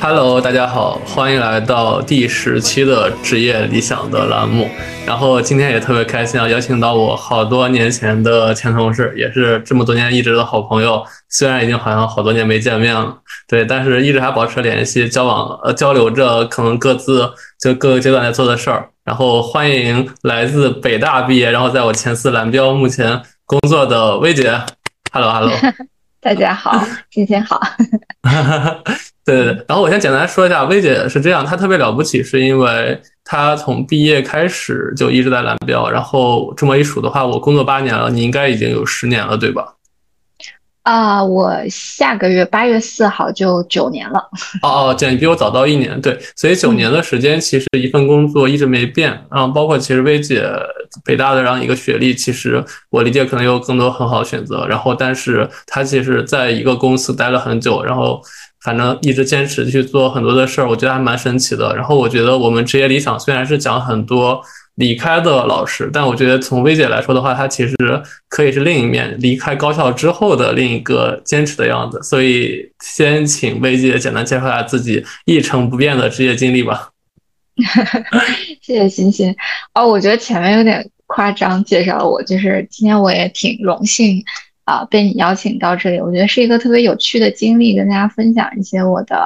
Hello，大家好，欢迎来到第十期的职业理想的栏目。然后今天也特别开心啊，邀请到我好多年前的前同事，也是这么多年一直的好朋友。虽然已经好像好多年没见面了，对，但是一直还保持联系，交往呃交流着可能各自就各个阶段在做的事儿。然后欢迎来自北大毕业，然后在我前司蓝标目前工作的薇姐。Hello，Hello，大家好，今天好。对对对，然后我先简单说一下，薇姐是这样，她特别了不起，是因为她从毕业开始就一直在蓝标，然后这么一数的话，我工作八年了，你应该已经有十年了，对吧？啊，我下个月八月四号就九年了。哦 哦，这你比我早到一年，对，所以九年的时间，其实一份工作一直没变，然后包括其实薇姐北大的这样一个学历，其实我理解可能有更多很好的选择，然后但是她其实在一个公司待了很久，然后。反正一直坚持去做很多的事儿，我觉得还蛮神奇的。然后我觉得我们职业理想虽然是讲很多离开的老师，但我觉得从薇姐来说的话，她其实可以是另一面，离开高校之后的另一个坚持的样子。所以先请薇姐简单介绍一下自己一成不变的职业经历吧。谢谢欣欣。哦，我觉得前面有点夸张介绍了我，就是今天我也挺荣幸。啊，被你邀请到这里，我觉得是一个特别有趣的经历，跟大家分享一些我的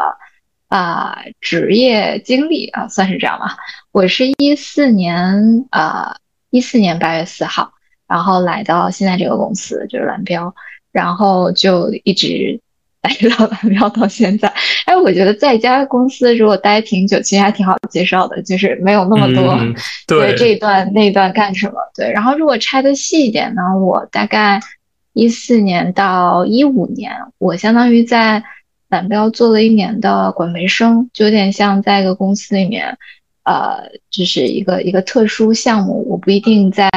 啊职业经历啊，算是这样吧。我是一四年啊，一四年八月四号，然后来到现在这个公司，就是蓝标，然后就一直待到蓝标到现在。哎，我觉得在一家公司如果待挺久，其实还挺好介绍的，就是没有那么多对这一段那一段干什么。对，然后如果拆的细一点呢，我大概。一四年到一五年，我相当于在蓝标做了一年的管培生，就有点像在一个公司里面，呃，就是一个一个特殊项目。我不一定在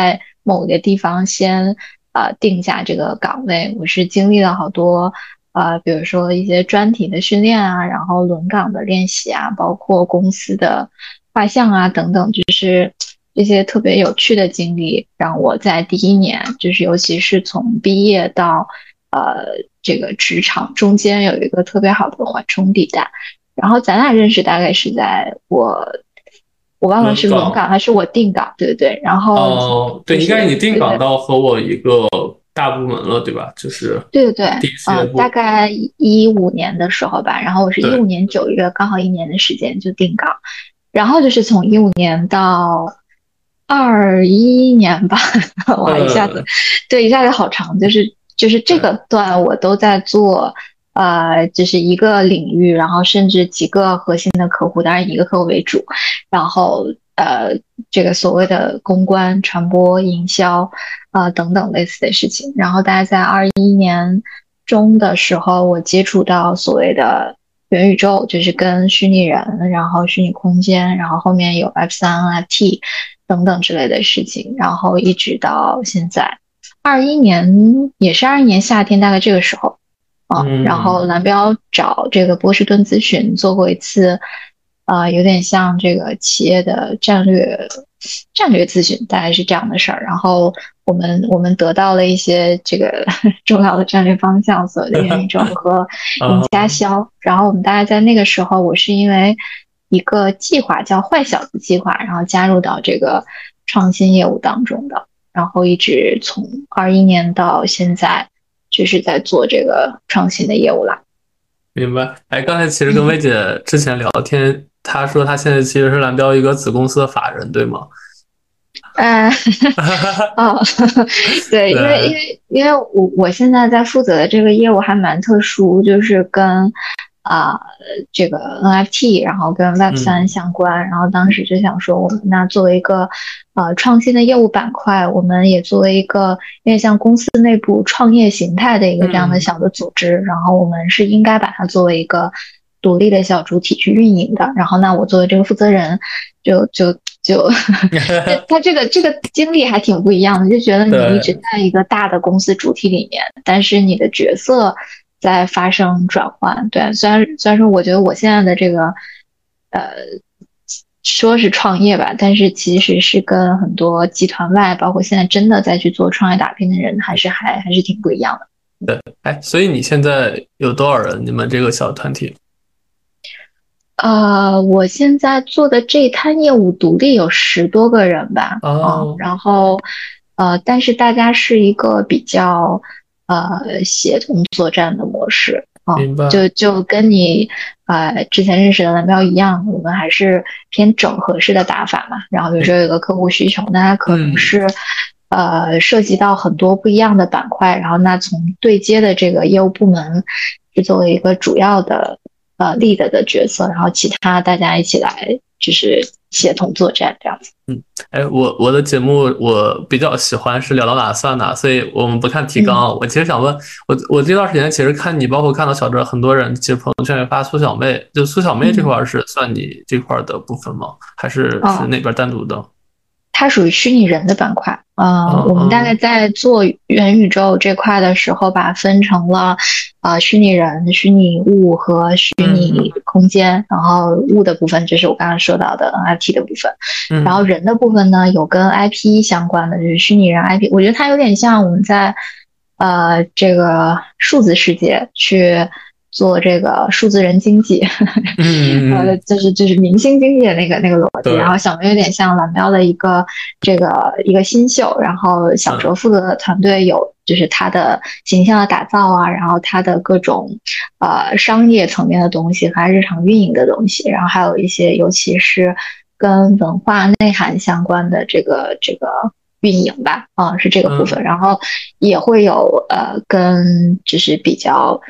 某个地方先呃定下这个岗位，我是经历了好多呃，比如说一些专题的训练啊，然后轮岗的练习啊，包括公司的画像啊等等，就是。这些特别有趣的经历，让我在第一年，就是尤其是从毕业到呃这个职场中间有一个特别好的缓冲地带。然后咱俩认识大概是在我我忘了是轮岗还是我定岗，对对对。然后哦，对，应该你定岗到和我一个大部门了，对吧？就是对对对，嗯，大概一五年的时候吧。然后我是一五年九月，刚好一年的时间就定岗。然后就是从一五年到。二一年吧，哇，一下子，对，一下子好长，就是就是这个段我都在做，呃，就是一个领域，然后甚至几个核心的客户，当然一个客户为主，然后呃，这个所谓的公关、传播、营销啊等等类似的事情，然后大概在二一年中的时候，我接触到所谓的元宇宙，就是跟虚拟人，然后虚拟空间，然后后面有 F 三 NFT。等等之类的事情，然后一直到现在，二一年也是二一年夏天，大概这个时候啊，然后蓝标找这个波士顿咨询做过一次，啊，有点像这个企业的战略战略咨询，大概是这样的事儿。然后我们我们得到了一些这个 重要的战略方向，所谓的元宇宙和 营家销。然后我们大概在那个时候，我是因为。一个计划叫“坏小子计划”，然后加入到这个创新业务当中的，然后一直从二一年到现在，就是在做这个创新的业务啦。明白。哎，刚才其实跟薇姐之前聊天，她说她现在其实是蓝标一个子公司的法人，对吗？嗯，哦，对，因为因为因为我我现在在负责的这个业务还蛮特殊，就是跟。啊，这个 NFT，然后跟 Web 三相关，然后当时就想说，我们那作为一个呃创新的业务板块，我们也作为一个有点像公司内部创业形态的一个这样的小的组织，然后我们是应该把它作为一个独立的小主体去运营的。然后那我作为这个负责人，就就就 他这个这个经历还挺不一样的，就觉得你一直在一个大的公司主体里面，但是你的角色。在发生转换，对，虽然虽然说，我觉得我现在的这个，呃，说是创业吧，但是其实是跟很多集团外，包括现在真的在去做创业打拼的人，还是还还是挺不一样的。对，哎，所以你现在有多少人？你们这个小团体？呃，我现在做的这一摊业务独立有十多个人吧。哦，然后，呃，但是大家是一个比较呃协同作战的模式。明白。就就跟你呃之前认识的蓝标一样，我们还是偏整合式的打法嘛。然后比如说有个客户需求，那它可能是。呃，涉及到很多不一样的板块，然后那从对接的这个业务部门是作为一个主要的呃 lead 的角色，然后其他大家一起来就是协同作战这样子。嗯，哎，我我的节目我比较喜欢是聊到哪算哪，所以我们不看提纲。我其实想问，我我这段时间其实看你，包括看到小哲，很多人其实朋友圈也发苏小妹，就苏小妹这块是算你这块的部分吗？还是是那边单独的？它属于虚拟人的板块，呃，我们大概在做元宇宙这块的时候，把分成了啊虚拟人、虚拟物和虚拟空间。然后物的部分就是我刚刚说到的 NFT 的部分，然后人的部分呢，有跟 IP 相关的，就是虚拟人 IP。我觉得它有点像我们在呃这个数字世界去。做这个数字人经济，呃，就是就是明星经济的那个那个逻辑，然后小梅有点像蓝喵的一个这个一个新秀，然后小哲负责的团队有就是他的形象的打造啊，然后他的各种呃商业层面的东西和日常运营的东西，然后还有一些尤其是跟文化内涵相关的这个这个运营吧，啊，是这个部分，然后也会有呃跟就是比较。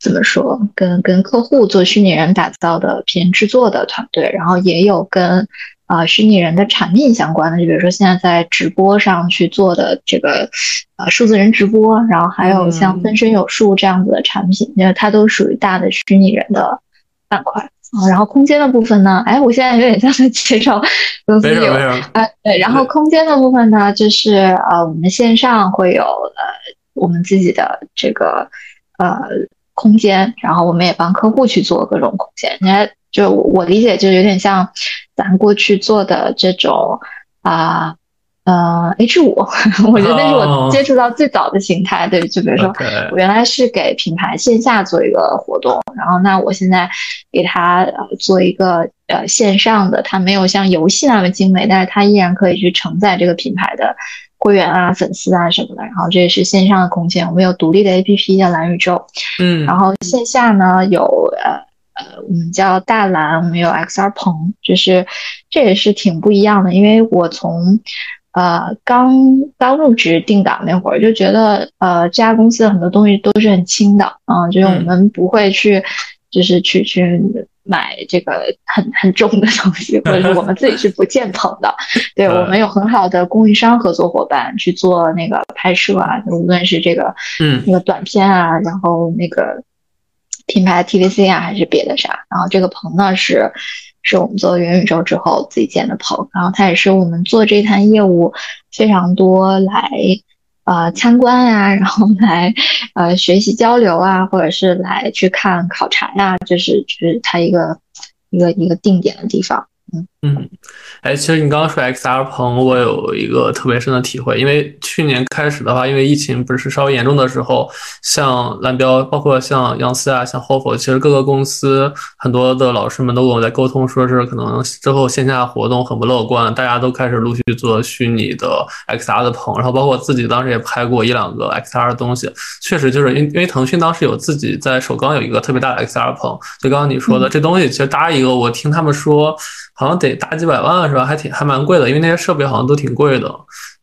怎么说？跟跟客户做虚拟人打造的偏制作的团队，然后也有跟啊虚拟人的产品相关的，就比如说现在在直播上去做的这个呃数字人直播，然后还有像分身有术这样子的产品，因为它都属于大的虚拟人的板块啊。然后空间的部分呢，哎，我现在有点像在介绍公司有啊，对。然后空间的部分呢，就是呃我们线上会有呃我们自己的这个呃。空间，然后我们也帮客户去做各种空间。你看，就我理解，就有点像咱过去做的这种啊，呃，H 五，我觉得那是我接触到最早的形态。对，就比如说，我原来是给品牌线下做一个活动，然后那我现在给他做一个呃线上的，它没有像游戏那么精美，但是它依然可以去承载这个品牌的。会员啊，粉丝啊什么的，然后这也是线上的空间，我们有独立的 APP 叫蓝宇宙，嗯，然后线下呢有呃呃，我们叫大蓝，我们有 XR 棚，就是这也是挺不一样的，因为我从呃刚刚入职定岗那会儿就觉得呃这家公司的很多东西都是很轻的，嗯，就是我们不会去就是去去。买这个很 很重的东西，或者是我们自己是不建棚的。对我们有很好的供应商合作伙伴去做那个拍摄啊，无论是这个嗯那个短片啊，然后那个品牌 TVC 啊，还是别的啥。然后这个棚呢是是我们做元宇宙之后自己建的棚，然后它也是我们做这摊业务非常多来。啊，参观啊，然后来呃学习交流啊，或者是来去看考察呀，就是就是它一个一个一个定点的地方。嗯嗯，哎，其实你刚刚说 XR 棚，我有一个特别深的体会，因为去年开始的话，因为疫情不是稍微严重的时候，像蓝标，包括像杨思啊，像 Hofo，其实各个公司很多的老师们都跟我在沟通，说是可能之后线下活动很不乐观，大家都开始陆续做虚拟的 XR 的棚，然后包括自己当时也拍过一两个 XR 的东西，确实就是因因为腾讯当时有自己在首钢有一个特别大的 XR 棚，就刚刚你说的这东西，其实搭一个，我听他们说。好像得大几百万是吧？还挺还蛮贵的，因为那些设备好像都挺贵的。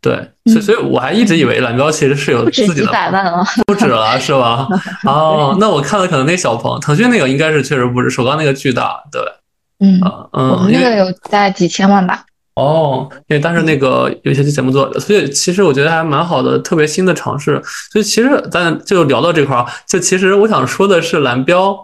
对，所以所以我还一直以为蓝标其实是有自己的，几百万了，不止了是吧？哦，那我看了可能那小鹏，腾讯那个应该是确实不止首钢那个巨大，对，嗯嗯，我们那个有在几千万吧。哦，因为当时那个有一些节目做的，所以其实我觉得还蛮好的，特别新的尝试。所以其实咱就聊到这块儿，就其实我想说的是蓝标。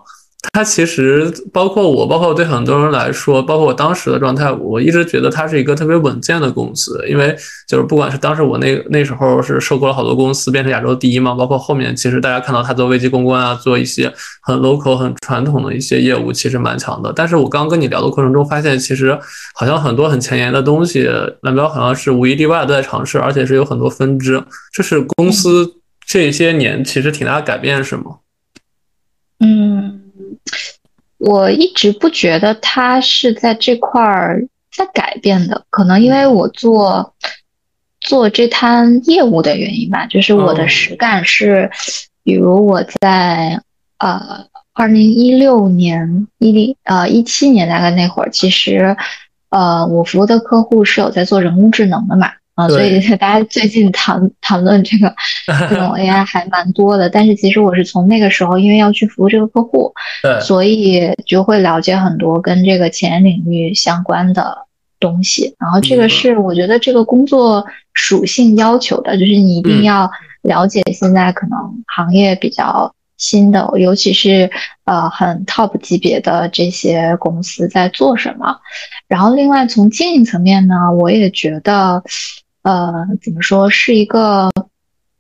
它其实包括我，包括对很多人来说，包括我当时的状态，我一直觉得它是一个特别稳健的公司。因为就是不管是当时我那那时候是收购了好多公司，变成亚洲第一嘛，包括后面其实大家看到它做危机公关啊，做一些很 local、很传统的一些业务，其实蛮强的。但是我刚跟你聊的过程中发现，其实好像很多很前沿的东西，蓝标好像是无一例外都在尝试，而且是有很多分支。这是公司。这些年其实挺大的改变，是吗？嗯，我一直不觉得他是在这块儿在改变的，可能因为我做做这摊业务的原因吧，就是我的实感是，比如我在呃二零一六年一零呃一七年大概那会儿，其实呃我服务的客户是有在做人工智能的嘛。啊，所以大家最近谈 谈论这个 这种 AI 还蛮多的，但是其实我是从那个时候，因为要去服务这个客户，对，所以就会了解很多跟这个前沿领域相关的东西。然后这个是我觉得这个工作属性要求的，就是你一定要了解现在可能行业比较新的，尤其是呃很 top 级别的这些公司在做什么。然后另外从经营层面呢，我也觉得。呃，怎么说是一个，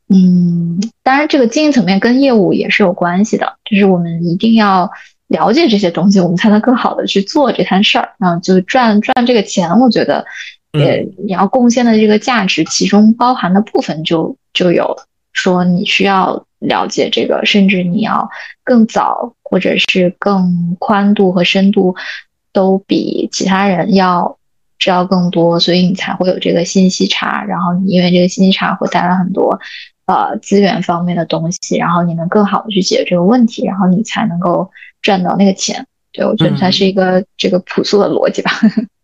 嗯，当然这个经营层面跟业务也是有关系的，就是我们一定要了解这些东西，我们才能更好的去做这摊事儿，然后就赚赚这个钱。我觉得，也你要贡献的这个价值，其中包含的部分就就有说你需要了解这个，甚至你要更早或者是更宽度和深度都比其他人要。知道更多，所以你才会有这个信息差。然后你因为这个信息差会带来很多，呃，资源方面的东西。然后你能更好的去解决这个问题，然后你才能够赚到那个钱。对我觉得它是一个这个朴素的逻辑吧。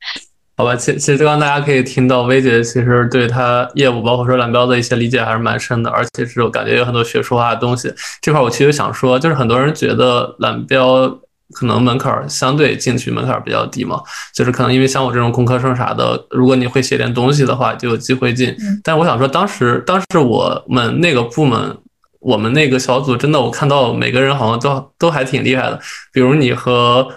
好吧，其其实刚刚大家可以听到，薇姐其实对她业务，包括说蓝标的一些理解还是蛮深的，而且是我感觉有很多学术化的东西。这块我其实想说，就是很多人觉得蓝标。可能门槛相对进去门槛比较低嘛，就是可能因为像我这种工科生啥的，如果你会写点东西的话，就有机会进。但我想说，当时当时我们那个部门，我们那个小组真的，我看到每个人好像都都还挺厉害的，比如你和。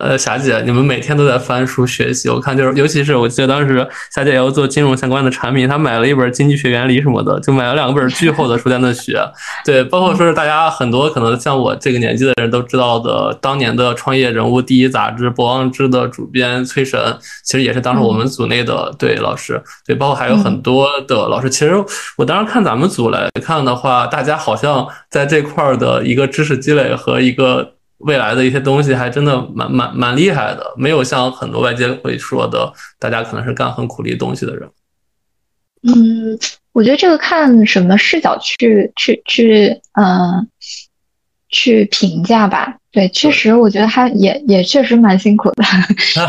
呃，霞姐，你们每天都在翻书学习，我看就是，尤其是我记得当时霞姐要做金融相关的产品，她买了一本《经济学原理》什么的，就买了两本巨厚的书在那学。对，包括说是大家很多可能像我这个年纪的人都知道的，当年的创业人物第一杂志《博望志》的主编崔神，其实也是当时我们组内的对老师。对，包括还有很多的老师。其实我当时看咱们组来看的话，大家好像在这块儿的一个知识积累和一个。未来的一些东西还真的蛮蛮蛮厉害的，没有像很多外界会说的，大家可能是干很苦力东西的人。嗯，我觉得这个看什么视角去去去，嗯，去评价吧。对，确实，我觉得他也也确实蛮辛苦的。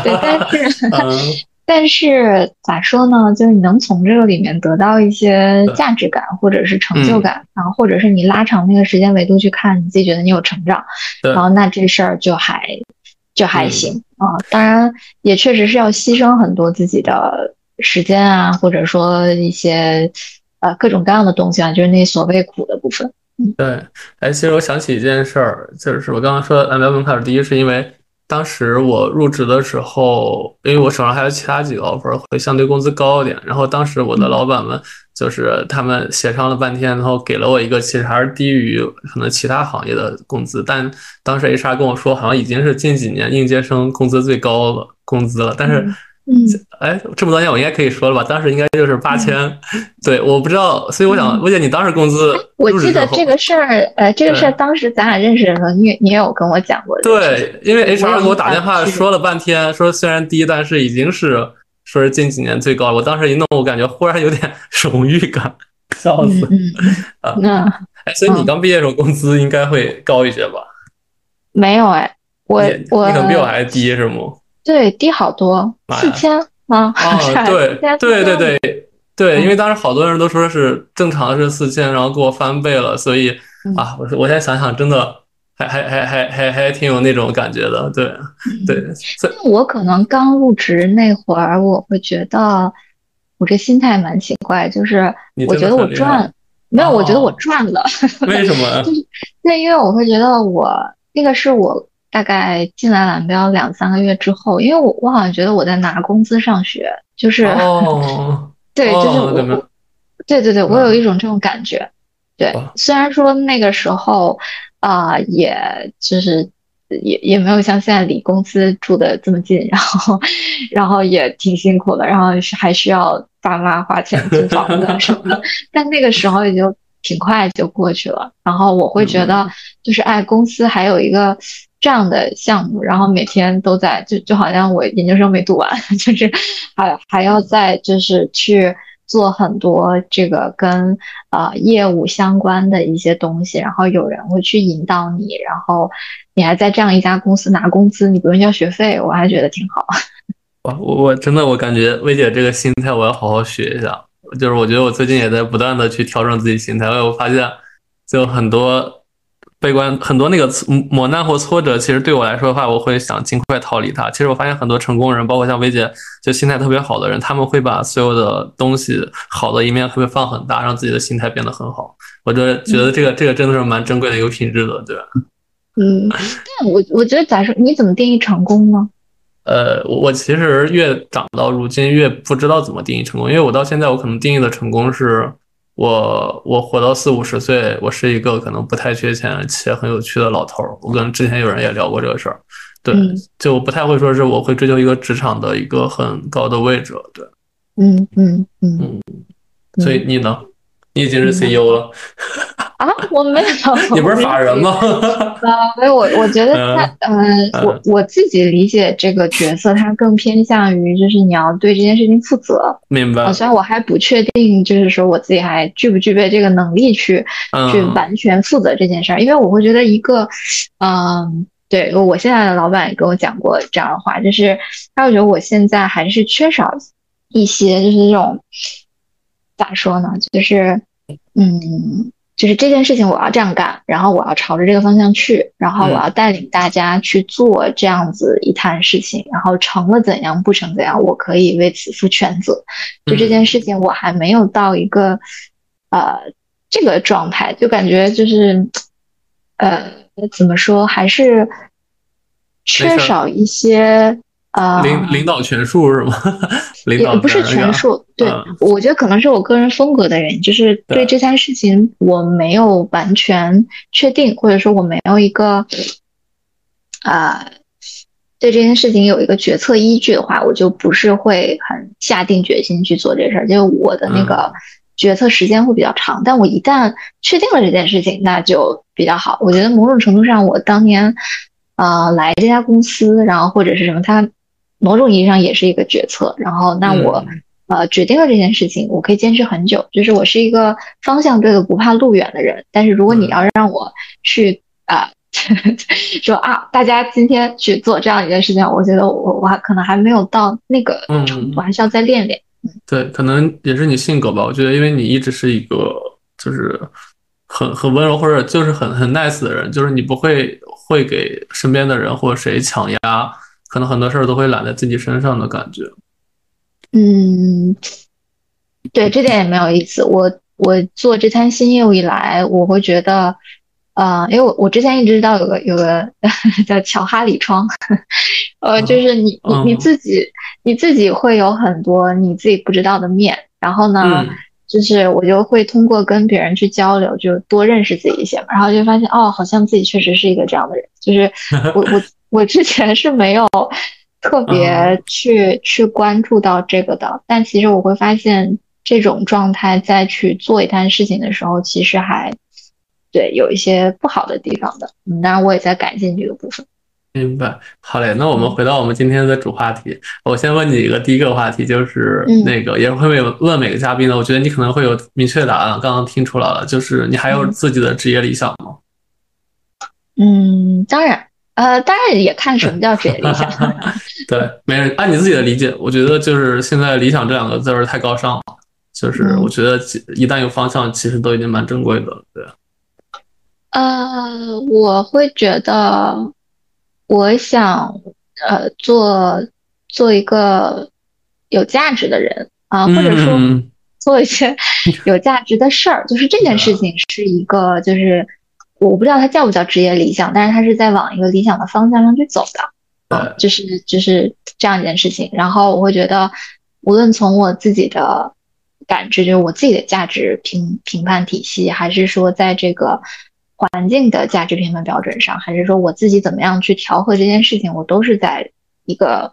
对，但是。但是咋说呢？就是你能从这个里面得到一些价值感，或者是成就感，然后或者是你拉长那个时间维度去看，你自己觉得你有成长，然后那这事儿就还就还行啊。当然也确实是要牺牲很多自己的时间啊，或者说一些呃各种各样的东西啊，就是那所谓苦的部分。对，哎，其实我想起一件事儿，就是我刚刚说蓝标门槛第一，是因为。当时我入职的时候，因为我手上还有其他几个 offer，会相对工资高一点。然后当时我的老板们就是他们协商了半天，然后给了我一个其实还是低于可能其他行业的工资。但当时 HR 跟我说，好像已经是近几年应届生工资最高的工资了。但是。嗯，哎，这么多年我应该可以说了吧？当时应该就是八千，对，我不知道，所以我想问姐，你当时工资？我记得这个事儿，呃，这个事儿当时咱俩认识的时候，你你也有跟我讲过。对，因为 HR 给我打电话说了半天，说虽然低，但是已经是说是近几年最高了。我当时一弄，我感觉忽然有点 荣誉感，笑死嗯啊！那哎，所以你刚毕业的时候工资应该会高一些吧？没有哎，我我你可能比我还低是吗？对，低好多，四千啊！对对对对对，因为当时好多人都说是正常是四千，然后给我翻倍了，所以啊，我我现在想想，真的还还还还还还挺有那种感觉的，对对。我可能刚入职那会儿，我会觉得我这心态蛮奇怪，就是我觉得我赚没有，我觉得我赚了。为什么？就是那因为我会觉得我那个是我。大概进来蓝标两三个月之后，因为我我好像觉得我在拿工资上学，就是哦，对，就是我，对对对，我有一种这种感觉。对，虽然说那个时候啊，也就是也也没有像现在离公司住的这么近，然后 然后也挺辛苦的，然后是还需要爸妈花钱租房子什么的，但那个时候也就。挺快就过去了。然后我会觉得，就是哎，公司还有一个这样的项目，然后每天都在，就就好像我研究生没读完，就是还还要再就是去做很多这个跟呃业务相关的一些东西，然后有人会去引导你，然后你还在这样一家公司拿工资，你不用交学费，我还觉得挺好。我我真的我感觉薇姐这个心态我要好好学一下，就是我觉得我最近也在不断的去调整自己心态，因为我发现就很多悲观，很多那个磨难或挫折，其实对我来说的话，我会想尽快逃离它。其实我发现很多成功人，包括像薇姐，就心态特别好的人，他们会把所有的东西好的一面会放很大，让自己的心态变得很好。我觉得觉得这个这个真的是蛮珍贵的一个品质的，对吧？嗯，但我我觉得，咋说你怎么定义成功呢？呃，我我其实越长到如今越不知道怎么定义成功，因为我到现在我可能定义的成功是我我活到四五十岁，我是一个可能不太缺钱且很有趣的老头儿。我跟之前有人也聊过这个事儿，对，就不太会说是我会追求一个职场的一个很高的位置，对，嗯嗯嗯嗯，所以你呢？你已经是 CEO 了。啊，我没有，你不是法人吗？啊，所以，我我觉得他，嗯，我我自己理解这个角色，他更偏向于就是你要对这件事情负责。明白。虽然我还不确定，就是说我自己还具不具备这个能力去去完全负责这件事儿，因为我会觉得一个，嗯，对我现在的老板也跟我讲过这样的话，就是他会觉得我现在还是缺少一些，就是这种咋说呢，就是嗯。就是这件事情我要这样干，然后我要朝着这个方向去，然后我要带领大家去做这样子一摊事情，然后成了怎样，不成怎样，我可以为此负全责。就这件事情，我还没有到一个呃这个状态，就感觉就是呃怎么说，还是缺少一些。啊，领领导权术是吗？也 不是权术，对我觉得可能是我个人风格的原因，就是对这件事情我没有完全确定，或者说我没有一个啊对这件事情有一个决策依据的话，我就不是会很下定决心去做这事儿，就我的那个决策时间会比较长。但我一旦确定了这件事情，那就比较好。我觉得某种程度上，我当年啊来这家公司，然后或者是什么他。某种意义上也是一个决策，然后那我呃决定了这件事情，我可以坚持很久。就是我是一个方向对了不怕路远的人，但是如果你要让我去啊 说啊，大家今天去做这样一件事情，我觉得我我还可能还没有到那个程度，还是要再练练。对，可能也是你性格吧。我觉得因为你一直是一个就是很很温柔或者就是很很 nice 的人，就是你不会会给身边的人或者谁强压。可能很多事儿都会揽在自己身上的感觉。嗯，对，这点也没有意思。我我做这摊新业务以来，我会觉得，呃，因为我我之前一直知道有个有个 叫乔哈里窗，呃，就是你你你自己你自己会有很多你自己不知道的面，然后呢，就是我就会通过跟别人去交流，就多认识自己一些嘛，然后就发现哦，好像自己确实是一个这样的人，就是我我。我之前是没有特别去去关注到这个的，但其实我会发现这种状态再去做一摊事情的时候，其实还对有一些不好的地方的。嗯，当然我也在改进这个部分。明白，好嘞。那我们回到我们今天的主话题，我先问你一个第一个话题，就是那个也会问问每个嘉宾的，我觉得你可能会有明确答案。刚刚听出来了，就是你还有自己的职业理想吗？嗯，当然。呃，当然也看什么叫职业理想。对，没人按你自己的理解，我觉得就是现在“理想”这两个字儿太高尚了。就是我觉得一旦有方向，其实都已经蛮珍贵的。对。呃，我会觉得，我想呃做做一个有价值的人啊，或者说做一些 有价值的事儿。就是这件事情是一个就是。我不知道它叫不叫职业理想，但是它是在往一个理想的方向上去走的，嗯，就是就是这样一件事情。然后我会觉得，无论从我自己的感知，就是我自己的价值评评判体系，还是说在这个环境的价值评判标准上，还是说我自己怎么样去调和这件事情，我都是在一个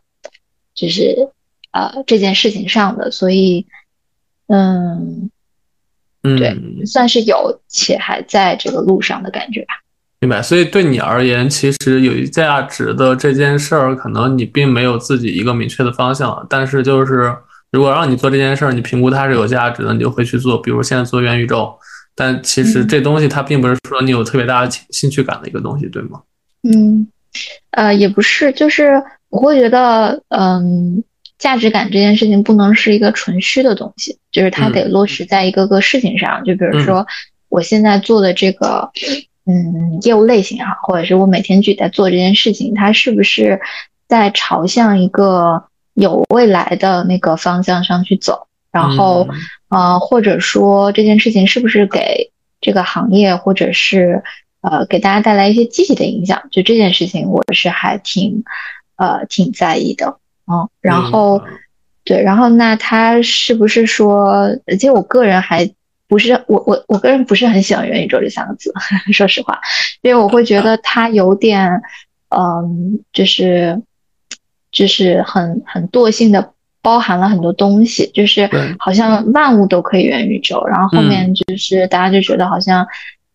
就是呃这件事情上的。所以，嗯。嗯，对，算是有且还在这个路上的感觉吧。明白。所以对你而言，其实有价值的这件事儿，可能你并没有自己一个明确的方向，但是就是如果让你做这件事儿，你评估它是有价值的，你就会去做。比如现在做元宇宙，但其实这东西它并不是说你有特别大的兴趣感的一个东西，对吗？嗯，呃，也不是，就是我会觉得，嗯。价值感这件事情不能是一个纯虚的东西，就是它得落实在一个个事情上。就比如说，我现在做的这个，嗯，业务类型啊，或者是我每天具体在做这件事情，它是不是在朝向一个有未来的那个方向上去走？然后，呃，或者说这件事情是不是给这个行业或者是呃给大家带来一些积极的影响？就这件事情，我是还挺呃挺在意的。哦，然后，对，然后那他是不是说？其实我个人还不是我我我个人不是很喜欢元宇宙这三个字，说实话，因为我会觉得它有点，嗯，就是就是很很惰性的包含了很多东西，就是好像万物都可以元宇宙，然后后面就是大家就觉得好像，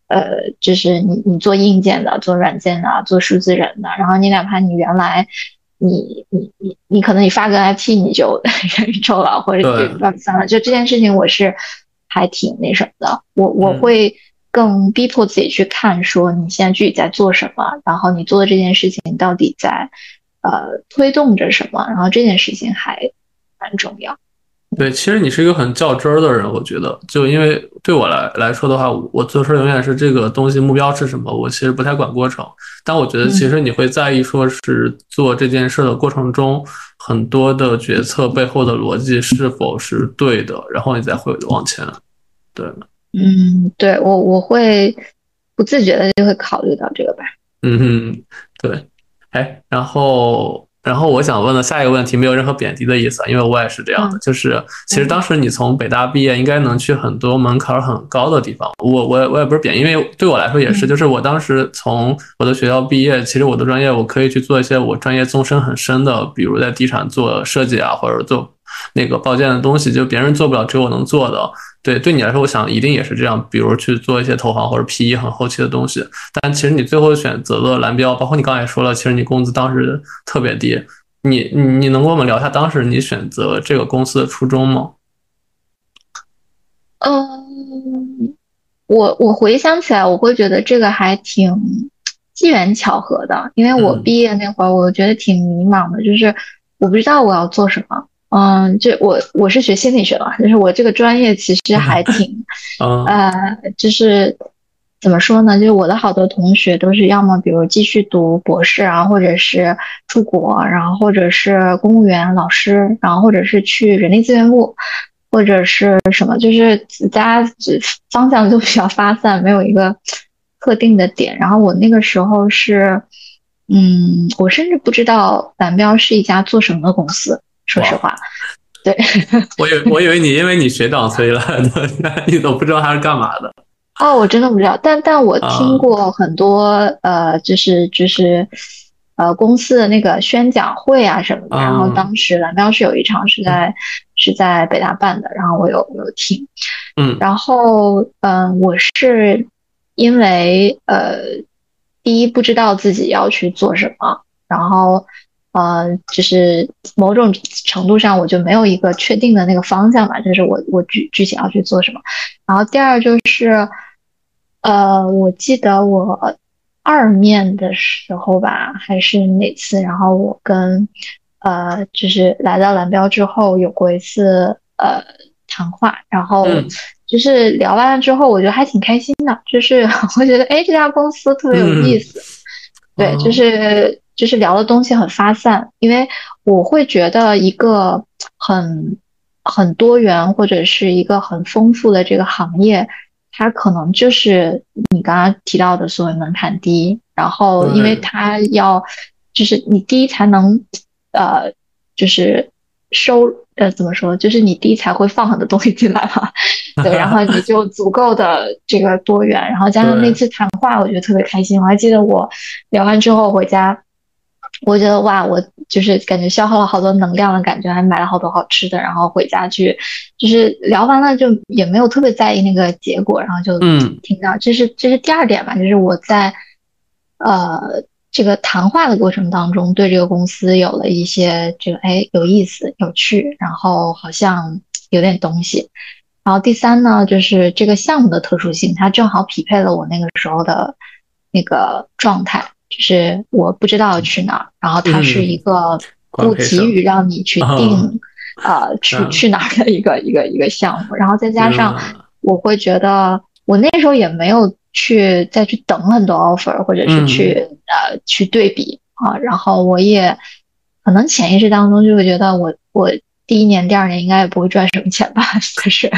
呃，就是你你做硬件的，做软件的，做数字人的，然后你哪怕你原来。你你你你可能你发个 NFT 你就 人宇宙了，或者就乱三了。就这件事情，我是还挺那什么的。我我会更逼迫自己去看，说你现在具体在做什么，然后你做的这件事情到底在呃推动着什么，然后这件事情还蛮重要。对，其实你是一个很较真儿的人，我觉得，就因为对我来来说的话，我做事永远是这个东西目标是什么，我其实不太管过程。但我觉得，其实你会在意，说是做这件事的过程中，很多的决策背后的逻辑是否是对的，然后你再会往前。对，嗯，对我我会不自觉的就会考虑到这个吧。嗯哼，对，哎，然后。然后我想问的下一个问题没有任何贬低的意思，因为我也是这样的。就是其实当时你从北大毕业，应该能去很多门槛很高的地方。我我我也不是贬，因为对我来说也是。就是我当时从我的学校毕业，其实我的专业我可以去做一些我专业纵深很深的，比如在地产做设计啊，或者做。那个报建的东西，就别人做不了，只有我能做的。对，对你来说，我想一定也是这样。比如去做一些投行或者 PE 很后期的东西，但其实你最后选择了蓝标，包括你刚才也说了，其实你工资当时特别低。你你你能跟我们聊一下当时你选择这个公司的初衷吗？嗯，我我回想起来，我会觉得这个还挺机缘巧合的，因为我毕业那会儿，我觉得挺迷茫的，就是我不知道我要做什么。嗯，这我我是学心理学的，就是我这个专业其实还挺，呃，就是怎么说呢？就是我的好多同学都是要么比如继续读博士啊，或者是出国，然后或者是公务员、老师，然后或者是去人力资源部，或者是什么，就是大家方向都比较发散，没有一个特定的点。然后我那个时候是，嗯，我甚至不知道蓝标是一家做什么的公司。说实话，对 我以我以为你因为你学长所以来的，你都不知道他是干嘛的。哦，我真的不知道，但但我听过很多呃，就是就是呃公司的那个宣讲会啊什么的。然后当时蓝标是有一场是在是在北大办的，然后我有有听。嗯，然后嗯，我是因为呃第一不知道自己要去做什么，然后。呃，就是某种程度上，我就没有一个确定的那个方向吧，就是我我具具体要去做什么。然后第二就是，呃，我记得我二面的时候吧，还是哪次？然后我跟呃，就是来到蓝标之后，有过一次呃谈话，然后就是聊完了之后，我觉得还挺开心的，就是 我觉得哎，这家公司特别有意思，对，就是。就是聊的东西很发散，因为我会觉得一个很很多元或者是一个很丰富的这个行业，它可能就是你刚刚提到的所谓门槛低，然后因为它要就是你低才能呃就是收呃怎么说，就是你低才会放很多东西进来嘛，对，然后你就足够的这个多元，然后加上那次谈话，我觉得特别开心，我还记得我聊完之后回家。我觉得哇，我就是感觉消耗了好多能量的感觉，还买了好多好吃的，然后回家去，就是聊完了就也没有特别在意那个结果，然后就嗯听到，这是这是第二点吧，就是我在呃这个谈话的过程当中，对这个公司有了一些这个哎有意思、有趣，然后好像有点东西。然后第三呢，就是这个项目的特殊性，它正好匹配了我那个时候的那个状态。就是我不知道去哪儿，然后它是一个不急于让你去定，呃，去去哪儿的一个一个一个项目，然后再加上我会觉得我那时候也没有去再去等很多 offer，或者是去呃去对比啊，然后我也可能潜意识当中就会觉得我我第一年第二年应该也不会赚什么钱吧，就是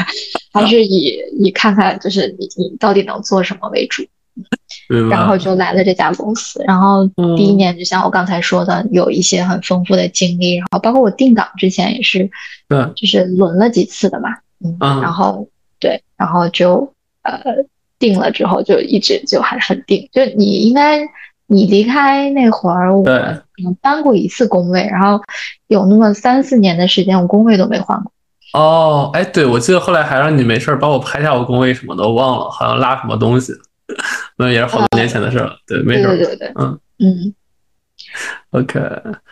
还是以以看看就是你你到底能做什么为主。然后就来了这家公司，然后第一年就像我刚才说的，有一些很丰富的经历，然后包括我定岗之前也是，对，就是轮了几次的嘛，嗯，然后对，然后就呃定了之后就一直就还很定，就你应该你离开那会儿，我可能搬过一次工位，然后有那么三四年的时间，我工位都没换过。哦，哎，对，我记得后来还让你没事帮我拍下我工位什么的，我忘了，好像拉什么东西。那也是好多年前的事了，对，没事对对对，嗯。嗯，OK，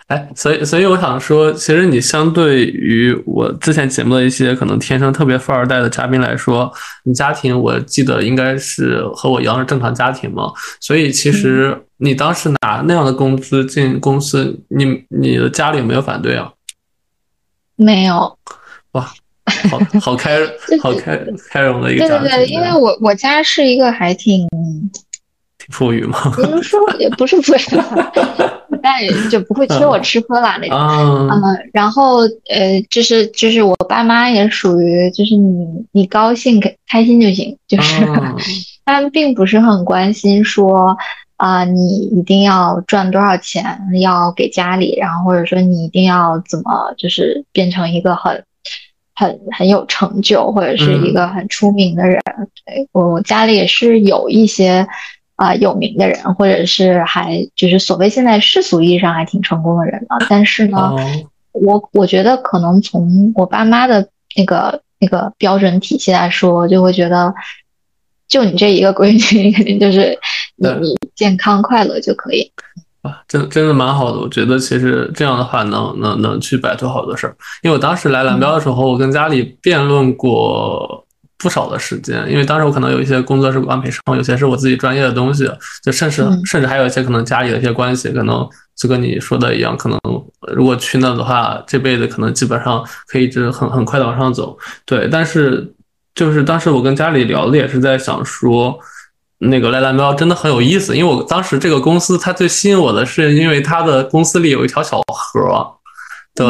哎，所以所以我想说，其实你相对于我之前节目的一些可能天生特别富二代的嘉宾来说，你家庭我记得应该是和我一样是正常家庭嘛，所以其实你当时拿那样的工资进公司，你你的家里有没有反对啊？没有，哇。好好开好开开容的一个家庭，对对对，因为我我家是一个还挺挺富裕嘛，不是说也不是富裕，但也就不会缺我吃喝啦那种，嗯，然后呃，就是就是我爸妈也属于就是你你高兴开开心就行，就是 他们并不是很关心说啊你一定要赚多少钱要给家里，然后或者说你一定要怎么就是变成一个很。很很有成就，或者是一个很出名的人。对我家里也是有一些啊有名的人，或者是还就是所谓现在世俗意义上还挺成功的人了。但是呢，我我觉得可能从我爸妈的那个那个标准体系来说，就会觉得就你这一个闺女，肯定就是你你健康快乐就可以。啊，真真的蛮好的，我觉得其实这样的话能能能去摆脱好多事儿。因为我当时来蓝标的时候，我跟家里辩论过不少的时间，因为当时我可能有一些工作是管培生，有些是我自己专业的东西，就甚至甚至还有一些可能家里的一些关系，可能就跟你说的一样，可能如果去那的话，这辈子可能基本上可以一直很很快的往上走。对，但是就是当时我跟家里聊的也是在想说。那个来蓝标真的很有意思，因为我当时这个公司它最吸引我的是，因为它的公司里有一条小河。对，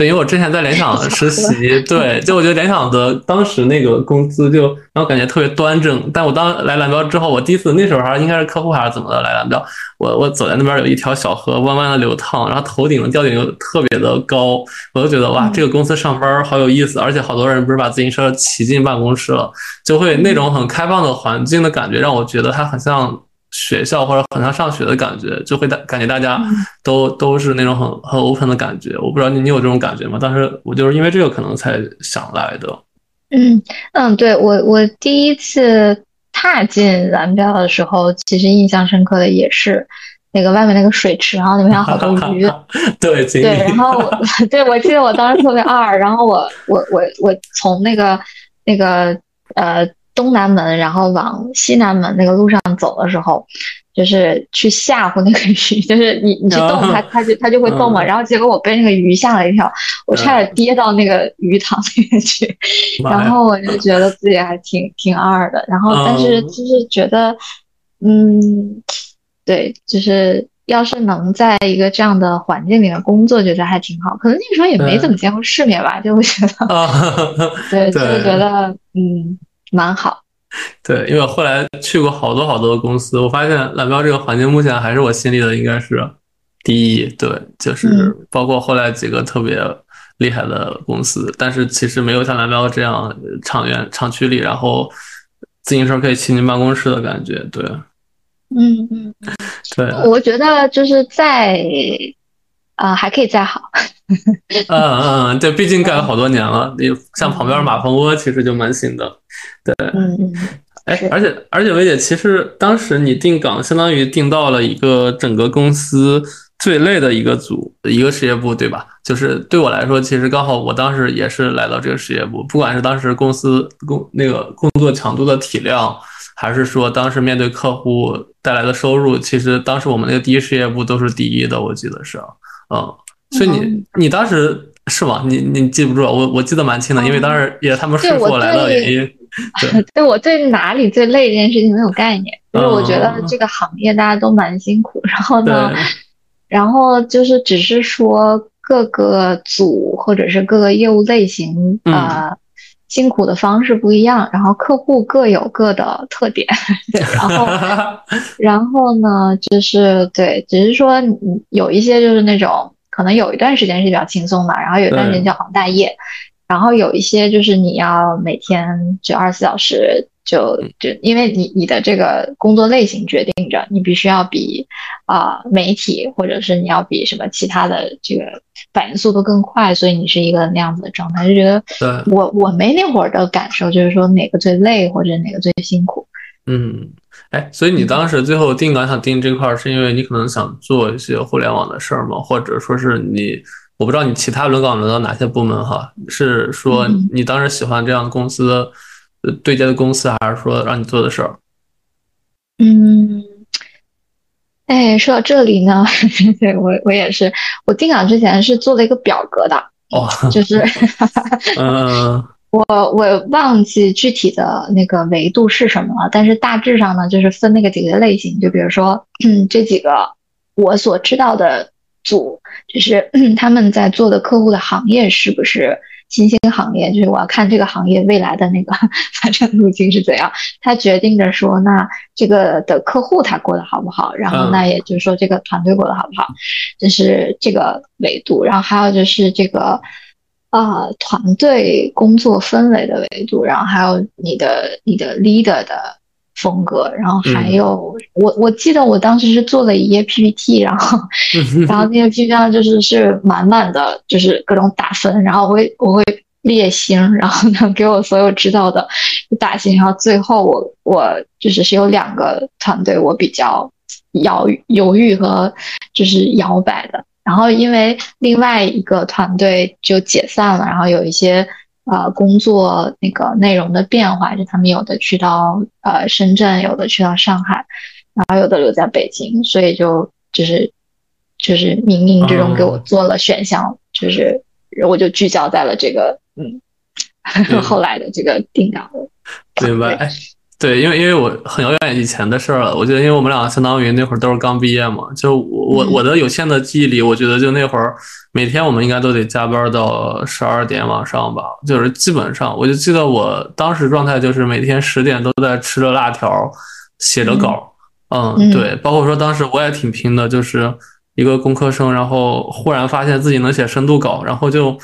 就因为我之前在联想实习，对，就我觉得联想的当时那个工资就让我感觉特别端正。但我当来蓝标之后，我第一次那时候还应该是客户还是怎么的来蓝标，我我走在那边有一条小河弯弯的流淌，然后头顶的吊顶又特别的高，我就觉得哇，这个公司上班好有意思，而且好多人不是把自行车骑进办公室了，就会那种很开放的环境的感觉，让我觉得它很像。学校或者很像上学的感觉，就会大感觉大家都都是那种很很 open 的感觉。我不知道你你有这种感觉吗？当时我就是因为这个可能才想来的。嗯嗯，对我我第一次踏进蓝标的时候，其实印象深刻的也是那个外面那个水池，然后里面有好多鱼。对 对，然后我 对我记得我当时特别二，然后我我我我从那个那个呃。东南门，然后往西南门那个路上走的时候，就是去吓唬那个鱼，就是你你去动它，它就它就会动嘛。然后结果我被那个鱼吓了一跳，我差点跌到那个鱼塘里面去。然后我就觉得自己还挺挺二的。然后但是就是觉得，嗯，对，就是要是能在一个这样的环境里面工作，觉得还挺好。可能那个时候也没怎么见过世面吧，就会觉得，对，就是觉得，嗯。蛮好，对，因为我后来去过好多好多的公司，我发现蓝标这个环境目前还是我心里的应该是第一。对，就是包括后来几个特别厉害的公司，但是其实没有像蓝标这样厂员厂区里，然后自行车可以骑进办公室的感觉。对，嗯嗯，对，我觉得就是在，呃，还可以再好。嗯嗯嗯，对，毕竟干了好多年了。你像旁边马蜂窝，其实就蛮新的。对，嗯嗯。哎，而且而且，薇姐，其实当时你定岗，相当于定到了一个整个公司最累的一个组，一个事业部，对吧？就是对我来说，其实刚好我当时也是来到这个事业部，不管是当时公司工那个工作强度的体量。还是说，当时面对客户带来的收入，其实当时我们那个第一事业部都是第一的，我记得是，嗯，所以你你当时是吗？你你记不住？我我记得蛮清的，因为当时也是他们师傅来的原因。对，对我对哪里最累这件事情没有概念，就是我觉得这个行业大家都蛮辛苦，然后呢，然后就是只是说各个组或者是各个业务类型啊。辛苦的方式不一样，然后客户各有各的特点，对，然后，然后呢，就是对，只是说有一些就是那种可能有一段时间是比较轻松的，然后有一段时间叫黄大业，然后有一些就是你要每天就二十四小时。就就因为你你的这个工作类型决定着你必须要比啊媒体或者是你要比什么其他的这个反应速度更快，所以你是一个那样子的状态，就觉得我我没那会儿的感受，就是说哪个最累或者哪个最辛苦。嗯，哎，所以你当时最后定岗想定这块儿，是因为你可能想做一些互联网的事儿吗？或者说是你我不知道你其他轮岗轮到哪些部门哈？是说你当时喜欢这样的公司？对接的公司，还是说让你做的事儿？嗯，哎，说到这里呢，对 我我也是，我定岗之前是做了一个表格的，哦，就是，嗯，我我忘记具体的那个维度是什么了，但是大致上呢，就是分那个几个类型，就比如说，嗯，这几个我所知道的组，就是 他们在做的客户的行业是不是？新兴行业就是我要看这个行业未来的那个 发展路径是怎样，它决定着说那这个的客户他过得好不好，然后那也就是说这个团队过得好不好，这是这个维度，然后还有就是这个啊团队工作氛围的维度，然后还有你的你的 leader 的。风格，然后还有我，我记得我当时是做了一页 PPT，然后，然后那个 PPT 上就是是满满的，就是各种打分，然后我会我会列星，然后呢给我所有知道的打星，然后最后我我就是是有两个团队我比较摇犹豫和就是摇摆的，然后因为另外一个团队就解散了，然后有一些。啊，工作那个内容的变化，就他们有的去到呃深圳，有的去到上海，然后有的留在北京，所以就就是就是冥冥之中给我做了选项，就是我就聚焦在了这个嗯 后来的这个定岗的。明白。对，因为因为我很遥远以前的事儿了，我觉得因为我们俩相当于那会儿都是刚毕业嘛，就我我我的有限的记忆里，我觉得就那会儿每天我们应该都得加班到十二点往上吧，就是基本上我就记得我当时状态就是每天十点都在吃着辣条写着稿，嗯，对，包括说当时我也挺拼的，就是。一个工科生，然后忽然发现自己能写深度稿，然后就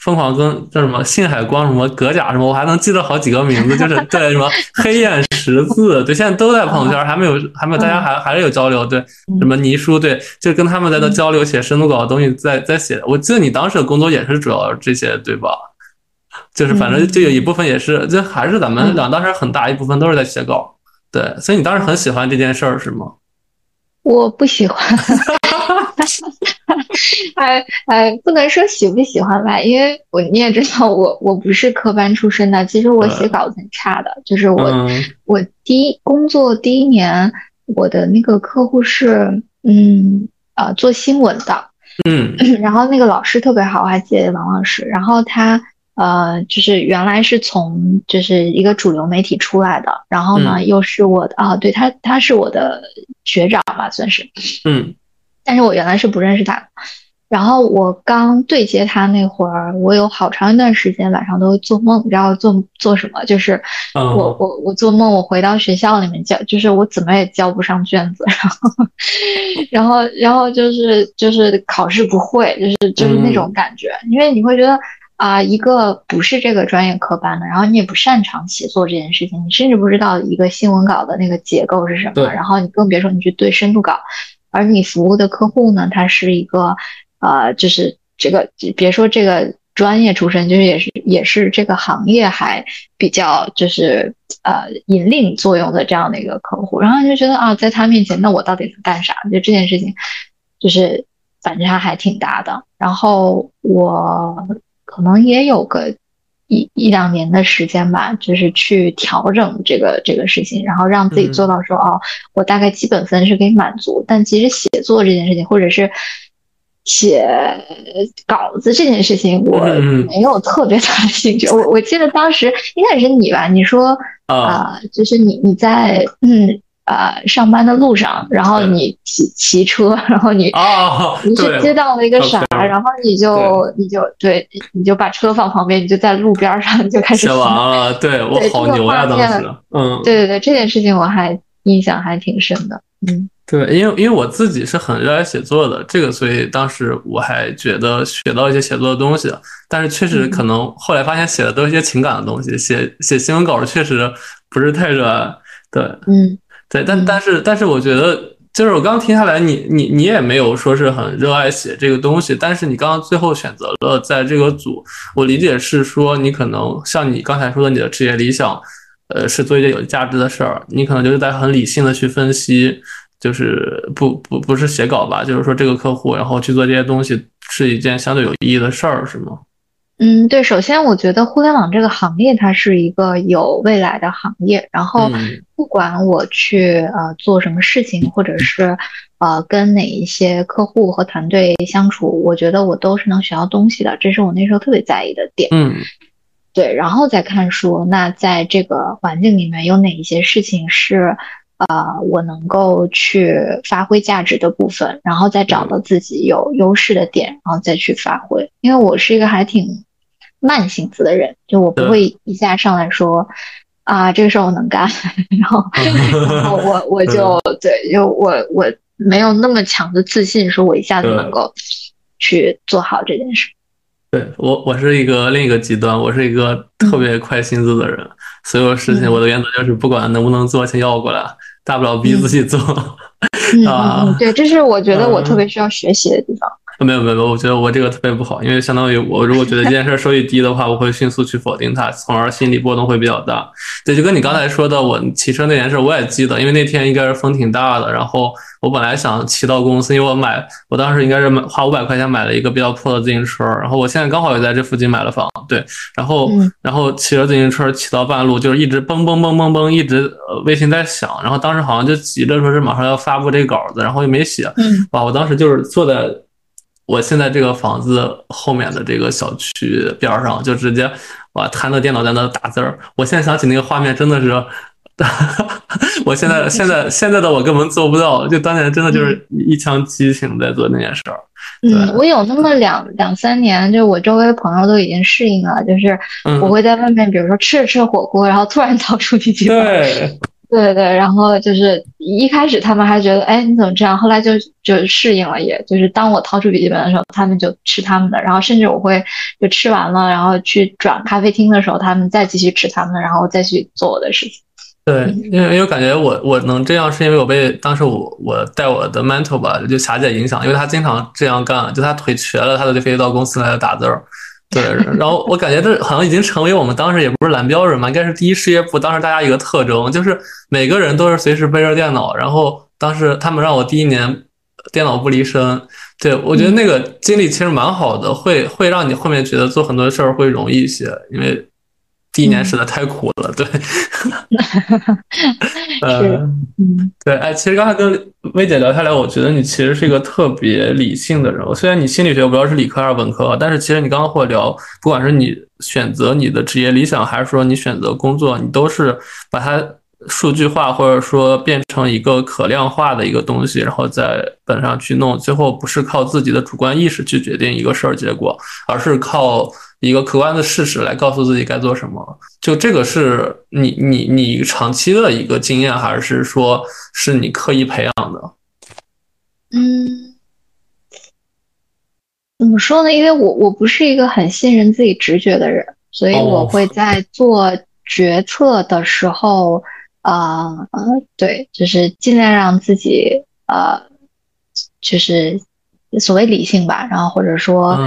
疯狂跟叫什么信海光什么格甲什么，我还能记得好几个名字，就是 对什么黑眼识字，对，现在都在朋友圈，还没有还没有，大家还还是有交流，对，什么倪叔，对，就跟他们在那交流写深度稿的东西，在在写。我记得你当时的工作也是主要这些，对吧？就是反正就有一部分也是，就还是咱们俩当时很大一部分都是在写稿，对，所以你当时很喜欢这件事儿是吗？我不喜欢。哎哎，不能说喜不喜欢吧，因为我你也知道，我我不是科班出身的，其实我写稿子很差的。就是我我第一工作第一年，我的那个客户是嗯呃做新闻的，嗯，然后那个老师特别好，我还记得王老师，然后他呃就是原来是从就是一个主流媒体出来的，然后呢又是我的啊，对他他是我的学长吧，算是，嗯。但是我原来是不认识他，然后我刚对接他那会儿，我有好长一段时间晚上都会做梦，你知道做做什么？就是我我我做梦，我回到学校里面交，就是我怎么也交不上卷子，然后然后然后就是就是考试不会，就是就是那种感觉，因为你会觉得啊，一个不是这个专业科班的，然后你也不擅长写作这件事情，你甚至不知道一个新闻稿的那个结构是什么，然后你更别说你去对深度稿，而你服务的客户呢，他是一个，呃，就是这个别说这个专业出身，就是也是也是这个行业还比较就是呃引领作用的这样的一个客户，然后你就觉得啊，在他面前，那我到底能干啥？就这件事情，就是反差还挺大的，然后我。可能也有个一一两年的时间吧，就是去调整这个这个事情，然后让自己做到说哦，我大概基本分是可以满足。但其实写作这件事情，或者是写稿子这件事情，我没有特别大的兴趣。我我记得当时应该也是你吧，你说啊，就是你你在嗯。呃，上班的路上，然后你骑骑车，然后你哦，你是接到了一个啥，然后你就你就对，你就把车放旁边，你就在路边上就开始写完了。对我好牛呀，当时，嗯，对对对，这件事情我还印象还挺深的。嗯，对，因为因为我自己是很热爱写作的，这个所以当时我还觉得学到一些写作的东西，但是确实可能后来发现写的都是一些情感的东西，写写新闻稿确实不是太热爱。对，嗯。对，但但是但是，我觉得就是我刚刚听下来，你你你也没有说是很热爱写这个东西，但是你刚刚最后选择了在这个组，我理解是说你可能像你刚才说的，你的职业理想，呃，是做一件有价值的事儿，你可能就是在很理性的去分析，就是不不不是写稿吧，就是说这个客户，然后去做这些东西是一件相对有意义的事儿，是吗？嗯，对，首先我觉得互联网这个行业它是一个有未来的行业，然后不管我去呃做什么事情，或者是呃跟哪一些客户和团队相处，我觉得我都是能学到东西的，这是我那时候特别在意的点。嗯，对，然后再看书，那在这个环境里面有哪一些事情是呃我能够去发挥价值的部分，然后再找到自己有优势的点，然后再去发挥。因为我是一个还挺。慢性子的人，就我不会一下上来说，啊，这个事儿我能干，然后，然后我我就对，就我我没有那么强的自信，说我一下子能够去做好这件事。对我，我是一个另一个极端，我是一个特别快心思的人，所有事情我的原则就是不管能不能做，先要过来，大不了逼自己做。啊，对，这是我觉得我特别需要学习的地方。没有没有，我觉得我这个特别不好，因为相当于我如果觉得这件事收益低的话，我会迅速去否定它，从而心理波动会比较大。对，就跟你刚才说的，我骑车那件事，我也记得，因为那天应该是风挺大的，然后我本来想骑到公司，因为我买，我当时应该是买花五百块钱买了一个比较破的自行车，然后我现在刚好也在这附近买了房，对，然后然后骑着自行车骑到半路，就是一直嘣嘣嘣嘣嘣，一直微信在响，然后当时好像就急着说是马上要发布这个稿子，然后又没写，哇，我当时就是坐在。我现在这个房子后面的这个小区边上，就直接哇摊着电脑在那打字儿。我现在想起那个画面，真的是，我现在现在现在的我根本做不到。就当年真的就是一腔激情在做那件事儿。嗯，我有那么两两三年，就是我周围朋友都已经适应了，就是我会在外面，比如说吃着吃着火锅，然后突然 掏出笔记本。对。对对，然后就是一开始他们还觉得，哎，你怎么这样？后来就就适应了，也就是当我掏出笔记本的时候，他们就吃他们的，然后甚至我会就吃完了，然后去转咖啡厅的时候，他们再继续吃他们的，然后再去做我的事情。对，因为因为感觉我我能这样，是因为我被当时我我带我的 mentor 吧，就霞姐影响，因为她经常这样干，就她腿瘸了，她都得非得到公司来打字儿。对，然后我感觉这好像已经成为我们当时也不是蓝标人嘛，应该是第一事业部当时大家一个特征，就是每个人都是随时背着电脑。然后当时他们让我第一年电脑不离身，对我觉得那个经历其实蛮好的，会会让你后面觉得做很多事儿会容易一些，因为。第一年实在太苦了，对，呃，嗯，对，哎，其实刚才跟薇姐聊下来，我觉得你其实是一个特别理性的人。虽然你心理学我不知道是理科还是文科，但是其实你刚刚和我聊，不管是你选择你的职业理想，还是说你选择工作，你都是把它数据化，或者说变成一个可量化的一个东西，然后在本上去弄，最后不是靠自己的主观意识去决定一个事儿结果，而是靠。一个客观的事实来告诉自己该做什么，就这个是你你你长期的一个经验，还是说是你刻意培养的？嗯。怎么说呢？因为我我不是一个很信任自己直觉的人，所以我会在做决策的时候，呃呃，对，就是尽量让自己呃，就是所谓理性吧，然后或者说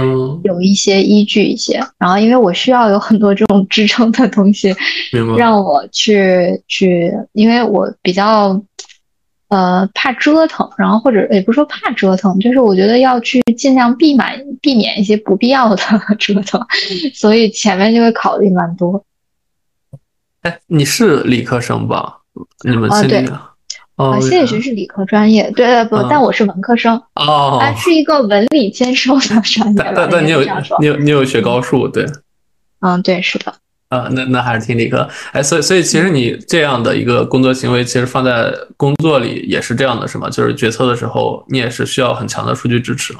有一些依据一些，然后因为我需要有很多这种支撑的东西，让我去去，因为我比较。呃，怕折腾，然后或者也不是说怕折腾，就是我觉得要去尽量避免避免一些不必要的 折腾，所以前面就会考虑蛮多。哎，你是理科生吧？你们心理的？哦，心理学是理科专业，对对不？但我是文科生哦，哎，是一个文理兼收的专业。但但你有你有你有学高数对？嗯，对，是的。啊，那那还是挺理科，哎，所以所以其实你这样的一个工作行为，其实放在工作里也是这样的，是吗？就是决策的时候，你也是需要很强的数据支持。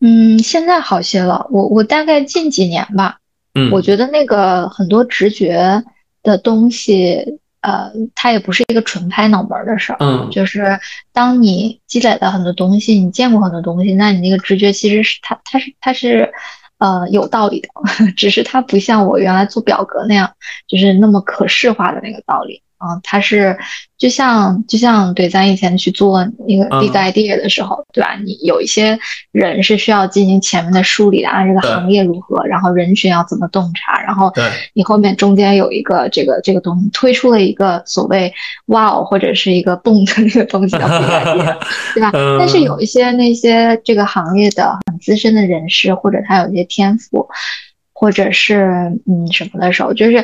嗯，现在好些了，我我大概近几年吧，嗯，我觉得那个很多直觉的东西，呃，它也不是一个纯拍脑门的事儿，嗯，就是当你积累了很多东西，你见过很多东西，那你那个直觉其实是它它是它是。呃，有道理的，只是它不像我原来做表格那样，就是那么可视化的那个道理。啊，它是就像就像对，咱以前去做那个 big idea 的时候，对吧？你有一些人是需要进行前面的梳理的，啊，这个行业如何，然后人群要怎么洞察，然后你后面中间有一个这个这个东西推出了一个所谓 wow 或者是一个蹦的那个东西叫 big idea，对吧？但是有一些那些这个行业的很资深的人士，或者他有一些天赋，或者是嗯什么的时候，就是。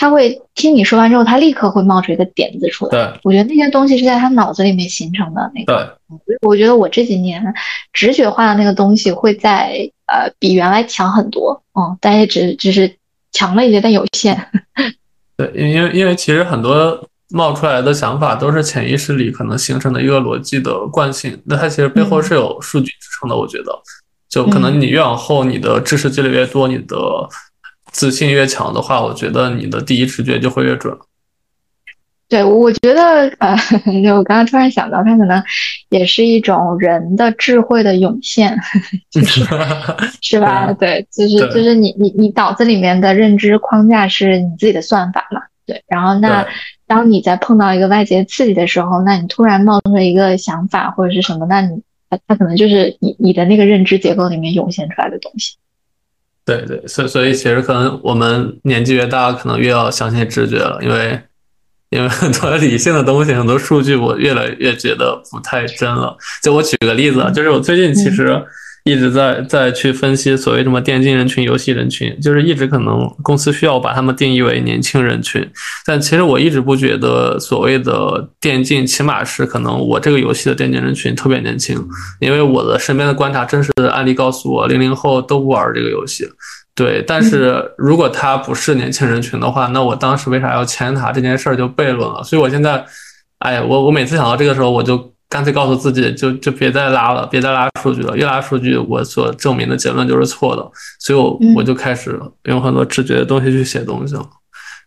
他会听你说完之后，他立刻会冒出一个点子出来。对，我觉得那些东西是在他脑子里面形成的那个。对，我觉得我这几年直觉化的那个东西会在呃比原来强很多。嗯，但也只只是强了一些，但有限。对，因为因为其实很多冒出来的想法都是潜意识里可能形成的一个逻辑的惯性，那它其实背后是有数据支撑的。我觉得，就可能你越往后，你的知识积累越多，你的。自信越强的话，我觉得你的第一直觉就会越准。对，我觉得呃，就我刚刚突然想到，它可能也是一种人的智慧的涌现，就是 是吧？对，就是就是你你你脑子里面的认知框架是你自己的算法嘛？对，然后那当你在碰到一个外界刺激的时候，那你突然冒出了一个想法或者是什么，那你它它可能就是你你的那个认知结构里面涌现出来的东西。对对，所以所以其实可能我们年纪越大，可能越要相信直觉了，因为因为很多理性的东西，很多数据，我越来越觉得不太真了。就我举个例子，就是我最近其实。一直在在去分析所谓什么电竞人群、游戏人群，就是一直可能公司需要把他们定义为年轻人群，但其实我一直不觉得所谓的电竞，起码是可能我这个游戏的电竞人群特别年轻，因为我的身边的观察真实的案例告诉我，零零后都不玩这个游戏。对，但是如果他不是年轻人群的话，那我当时为啥要签他这件事儿就悖论了。所以我现在，哎，我我每次想到这个时候，我就。干脆告诉自己，就就别再拉了，别再拉数据了。越拉数据，我所证明的结论就是错的。所以，我我就开始用很多直觉的东西去写东西了。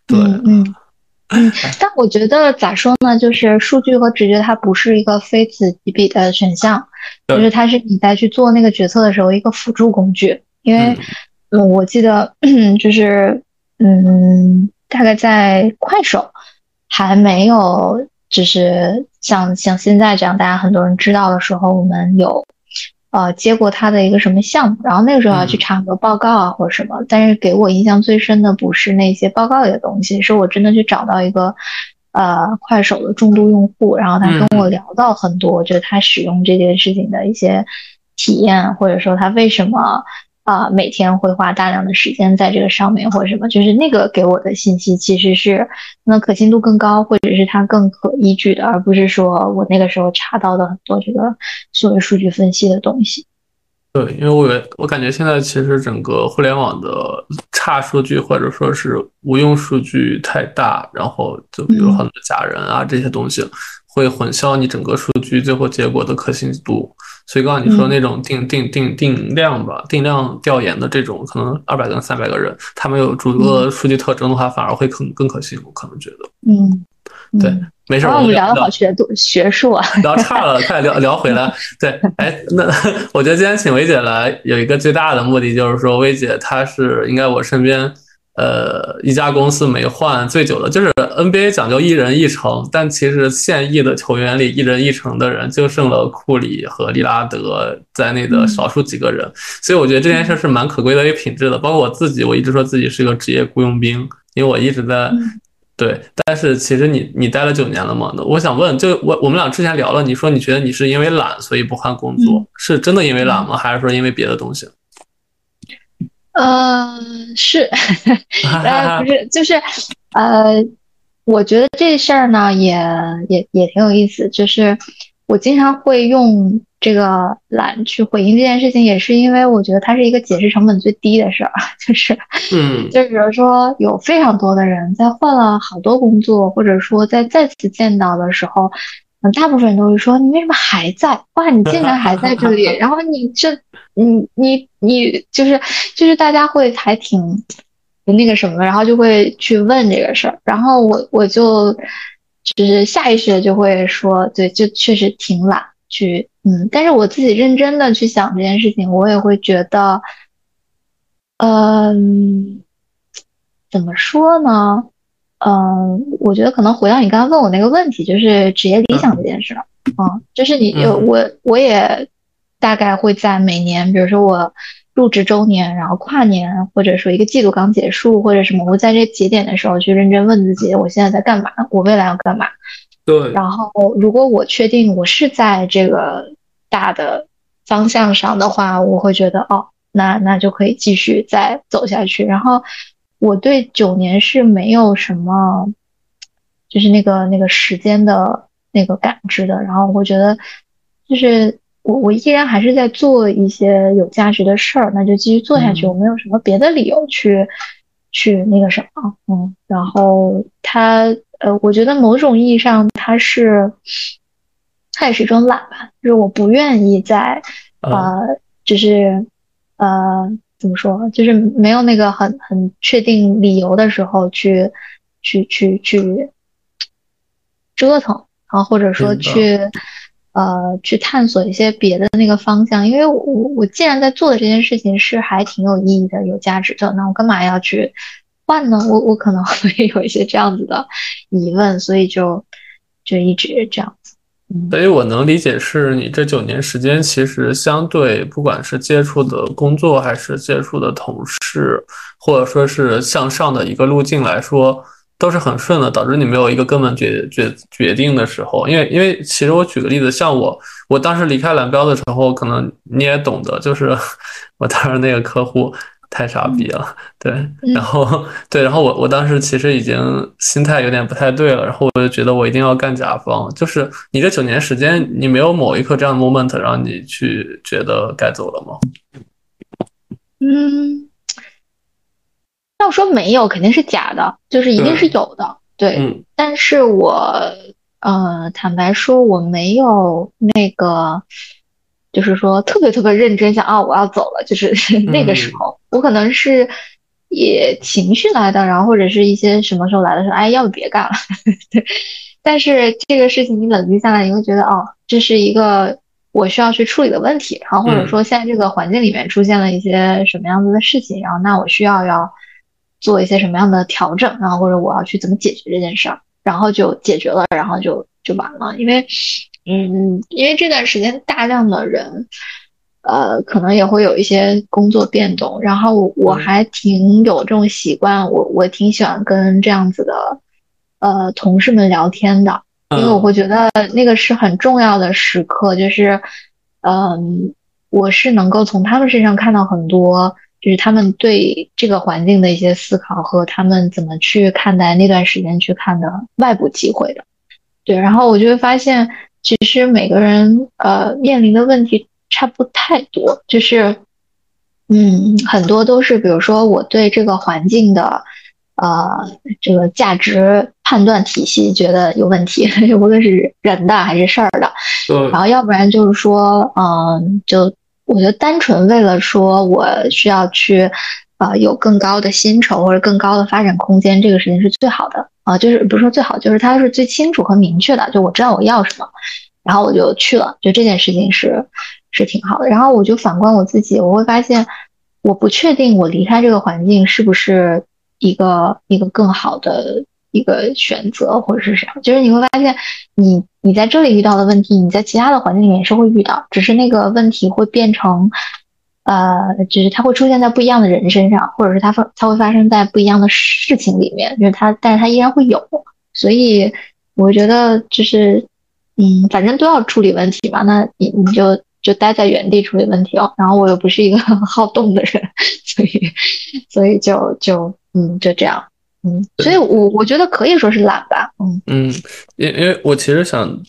对，嗯 嗯。但我觉得咋说呢？就是数据和直觉，它不是一个非此即彼的选项，就是它是你在去做那个决策的时候一个辅助工具。因为，嗯，我记得 就是，嗯，大概在快手还没有。就是像像现在这样，大家很多人知道的时候，我们有呃接过他的一个什么项目，然后那个时候要去查很多报告啊或者什么。但是给我印象最深的不是那些报告里的东西，是我真的去找到一个呃快手的重度用户，然后他跟我聊到很多，就是他使用这件事情的一些体验，或者说他为什么。啊，每天会花大量的时间在这个上面，或者什么，就是那个给我的信息其实是那可信度更高，或者是它更可依据的，而不是说我那个时候查到的很多这个所谓数据分析的东西。对，因为我我感觉现在其实整个互联网的差数据或者说是无用数据太大，然后就比如很多假人啊这些东西，会混淆你整个数据最后结果的可信度。所以刚刚你说那种定定定定量吧，定量调研的这种，可能二百跟三百个人，他们有足够的数据特征的话，反而会更更可信。我可能觉得，嗯，对，没事。我们聊的好学度学术啊，聊差了，快聊聊回来。对，哎，那我觉得今天请薇姐来有一个最大的目的，就是说薇姐她是应该我身边。呃，一家公司没换最久的，就是 NBA 讲究一人一城，但其实现役的球员里一人一城的人就剩了库里和利拉德在内的少数几个人，所以我觉得这件事是蛮可贵的一个品质的。包括我自己，我一直说自己是一个职业雇佣兵，因为我一直在对。但是其实你你待了九年了嘛？那我想问，就我我们俩之前聊了，你说你觉得你是因为懒所以不换工作，是真的因为懒吗？还是说因为别的东西？呃，是，呃，不是，就是，呃，我觉得这事儿呢，也也也挺有意思。就是我经常会用这个懒去回应这件事情，也是因为我觉得它是一个解释成本最低的事儿。就是，嗯，就比如说有非常多的人在换了好多工作，或者说在再次见到的时候。大部分人都会说你为什么还在？哇，你竟然还在这里！然后你这，你你你就是就是大家会还挺那个什么，然后就会去问这个事儿。然后我我就就是下意识的就会说，对，就确实挺懒去嗯。但是我自己认真的去想这件事情，我也会觉得，嗯，怎么说呢？嗯，我觉得可能回到你刚刚问我那个问题，就是职业理想这件事儿。嗯，就是你我我也大概会在每年，比如说我入职周年，然后跨年，或者说一个季度刚结束或者什么，我在这节点的时候去认真问自己，我现在在干嘛？我未来要干嘛？对。然后如果我确定我是在这个大的方向上的话，我会觉得哦，那那就可以继续再走下去。然后。我对九年是没有什么，就是那个那个时间的那个感知的。然后我觉得，就是我我依然还是在做一些有价值的事儿，那就继续做下去。我没有什么别的理由去去那个什么，嗯。然后他呃，我觉得某种意义上他是，他也是一种懒吧，就是我不愿意在呃，就是呃。怎么说？就是没有那个很很确定理由的时候，去去去去折腾，然后或者说去呃去探索一些别的那个方向。因为我我既然在做的这件事情是还挺有意义的、有价值的，那我干嘛要去换呢？我我可能 会有一些这样子的疑问，所以就就一直这样。所以，我能理解是你这九年时间，其实相对不管是接触的工作，还是接触的同事，或者说是向上的一个路径来说，都是很顺的，导致你没有一个根本决决决定的时候。因为，因为其实我举个例子，像我，我当时离开蓝标的时候，可能你也懂得，就是我当时那个客户。太傻逼了，对，然后对，然后我我当时其实已经心态有点不太对了，然后我就觉得我一定要干甲方。就是你这九年时间，你没有某一刻这样的 moment 让你去觉得该走了吗？嗯，要说没有，肯定是假的，就是一定是有的，对。但是我呃，坦白说，我没有那个。就是说，特别特别认真，想啊，我要走了。就是 那个时候，我可能是也情绪来的，然后或者是一些什么时候来的时候，哎，要不别干了。对，但是这个事情你冷静下来，你会觉得，哦，这是一个我需要去处理的问题，然后或者说现在这个环境里面出现了一些什么样子的事情，然后那我需要要做一些什么样的调整，然后或者我要去怎么解决这件事儿，然后就解决了，然后就就完了，因为。嗯，因为这段时间大量的人，呃，可能也会有一些工作变动，然后我还挺有这种习惯，我我挺喜欢跟这样子的，呃，同事们聊天的，因为我会觉得那个是很重要的时刻，就是，嗯，我是能够从他们身上看到很多，就是他们对这个环境的一些思考和他们怎么去看待那段时间去看的外部机会的，对，然后我就会发现。其实每个人呃面临的问题差不太多，就是，嗯，很多都是比如说我对这个环境的呃这个价值判断体系觉得有问题，无论是人的还是事儿的，然后要不然就是说，嗯，就我觉得单纯为了说我需要去呃有更高的薪酬或者更高的发展空间，这个事情是最好的，啊，就是不是说最好，就是他是最清楚和明确的，就我知道我要什么，然后我就去了，就这件事情是是挺好的。然后我就反观我自己，我会发现我不确定我离开这个环境是不是一个一个更好的一个选择或者是啥，就是你会发现你你在这里遇到的问题，你在其他的环境里面也是会遇到，只是那个问题会变成。呃，就是它会出现在不一样的人身上，或者是它发它会发生在不一样的事情里面，就是它，但是它依然会有，所以我觉得就是，嗯，反正都要处理问题嘛，那你你就就待在原地处理问题哦。然后我又不是一个 很好动的人，所以所以就就嗯就这样，嗯，所以我我觉得可以说是懒吧，嗯嗯，因因为我其实想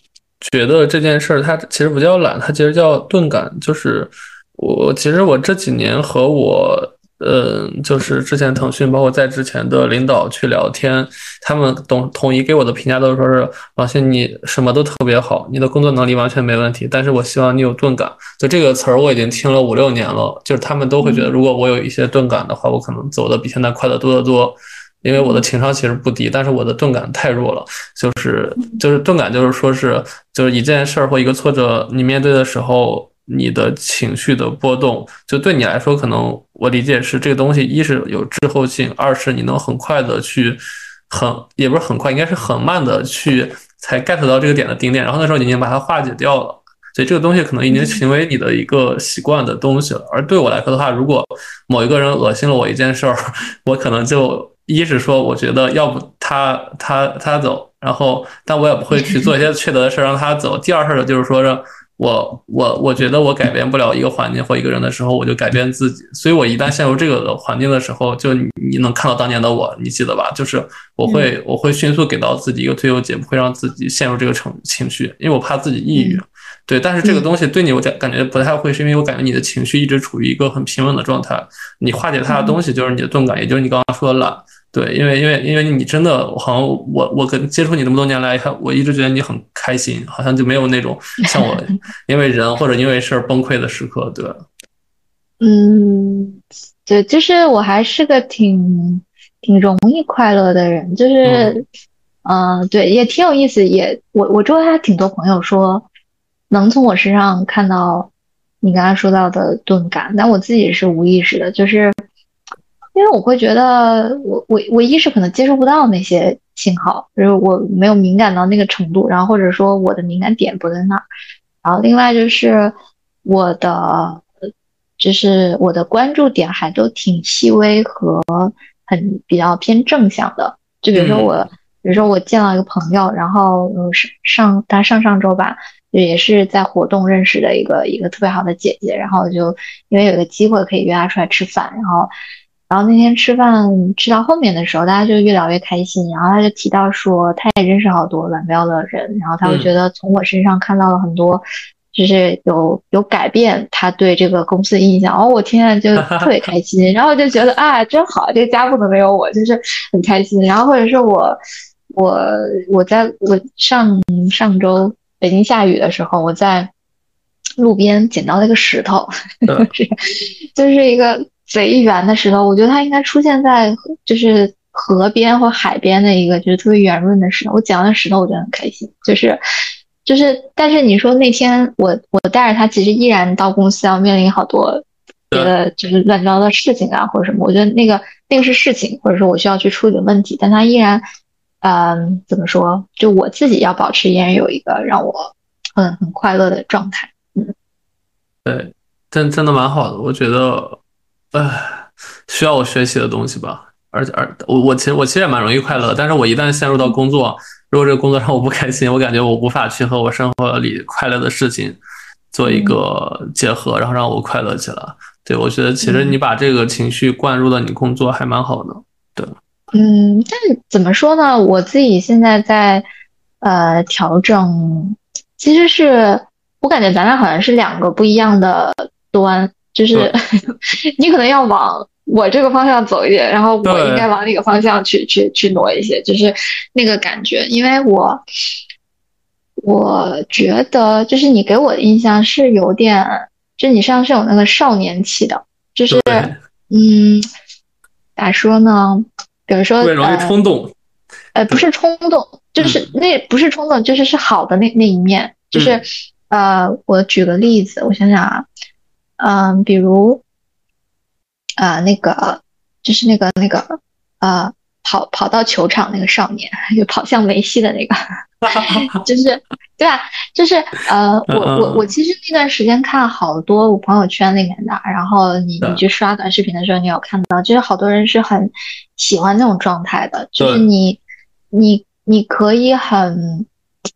觉得这件事儿它其实不叫懒，它其实叫钝感，就是。我其实我这几年和我，嗯，就是之前腾讯，包括在之前的领导去聊天，他们统统一给我的评价都是说是王鑫，你什么都特别好，你的工作能力完全没问题，但是我希望你有钝感。就这个词儿我已经听了五六年了，就是他们都会觉得，如果我有一些钝感的话，我可能走的比现在快得多得多。因为我的情商其实不低，但是我的钝感太弱了，就是就是钝感就是说是就是一件事儿或一个挫折你面对的时候。你的情绪的波动，就对你来说，可能我理解是这个东西，一是有滞后性，二是你能很快的去，很也不是很快，应该是很慢的去才 get 到这个点的顶点，然后那时候你已经把它化解掉了，所以这个东西可能已经成为你的一个习惯的东西了。而对我来说的话，如果某一个人恶心了我一件事儿，我可能就一是说，我觉得要不他他他走，然后但我也不会去做一些 缺德的事儿让他走。第二事儿就是说让。我我我觉得我改变不了一个环境或一个人的时候，我就改变自己。所以我一旦陷入这个环境的时候，就你能看到当年的我，你记得吧？就是我会我会迅速给到自己一个退休解，不会让自己陷入这个情情绪，因为我怕自己抑郁。对，但是这个东西对你我感感觉不太会，是因为我感觉你的情绪一直处于一个很平稳的状态，你化解它的东西就是你的钝感，也就是你刚刚说的懒。对，因为因为因为你真的好像我我跟接触你那么多年来，我一直觉得你很开心，好像就没有那种 像我因为人或者因为事儿崩溃的时刻，对嗯，对，就是我还是个挺挺容易快乐的人，就是，嗯，对，也挺有意思，也我我周围还挺多朋友说能从我身上看到你刚刚说到的钝感，但我自己是无意识的，就是。因为我会觉得，我我我一是可能接收不到那些信号，就是我没有敏感到那个程度，然后或者说我的敏感点不在那儿，然后另外就是我的，就是我的关注点还都挺细微和很比较偏正向的，就比如说我，比如说我见到一个朋友，然后上上他上上周吧，也是在活动认识的一个一个特别好的姐姐，然后就因为有一个机会可以约她出来吃饭，然后。然后那天吃饭吃到后面的时候，大家就越聊越开心。然后他就提到说，他也认识好多蓝标的人，然后他会觉得从我身上看到了很多，就是有有改变他对这个公司的印象。哦，我听了就特别开心，然后就觉得啊，真好，这个家不能没有我，就是很开心。然后或者是我我我在我上上周北京下雨的时候，我在路边捡到了一个石头，就是就是一个。贼圆的石头，我觉得它应该出现在就是河边或海边的一个就是特别圆润的石头。我捡到石头，我觉得很开心。就是就是，但是你说那天我我带着它，其实依然到公司要面临好多别的就是乱七八糟的事情啊，或者什么。我觉得那个那个是事情，或者说我需要去处理的问题，但它依然，嗯，怎么说？就我自己要保持依然有一个让我很很快乐的状态。嗯，对，真真的蛮好的，我觉得。唉，需要我学习的东西吧，而且而我我其实我其实也蛮容易快乐，但是我一旦陷入到工作，如果这个工作让我不开心，我感觉我无法去和我生活里快乐的事情做一个结合，然后让我快乐起来。对我觉得其实你把这个情绪灌入到你工作还蛮好的。对，嗯，但怎么说呢？我自己现在在呃调整，其实是我感觉咱俩好像是两个不一样的端。就是 你可能要往我这个方向走一点，然后我应该往哪个方向去去去挪一些，就是那个感觉。因为我我觉得，就是你给我的印象是有点，就你身上是有那个少年气的，就是嗯，咋说呢？比如说容易冲动，呃，不是冲动，就是那不是冲动，就是是好的那那一面，就是呃，我举个例子，我想想啊，嗯，比如啊，那个就是那个那个呃。跑跑到球场那个少年，就跑向梅西的那个，就是对吧？就是呃，我我我其实那段时间看好多我朋友圈里面的，然后你你去刷短视频的时候，你有看到，就是好多人是很喜欢那种状态的，就是你你你可以很，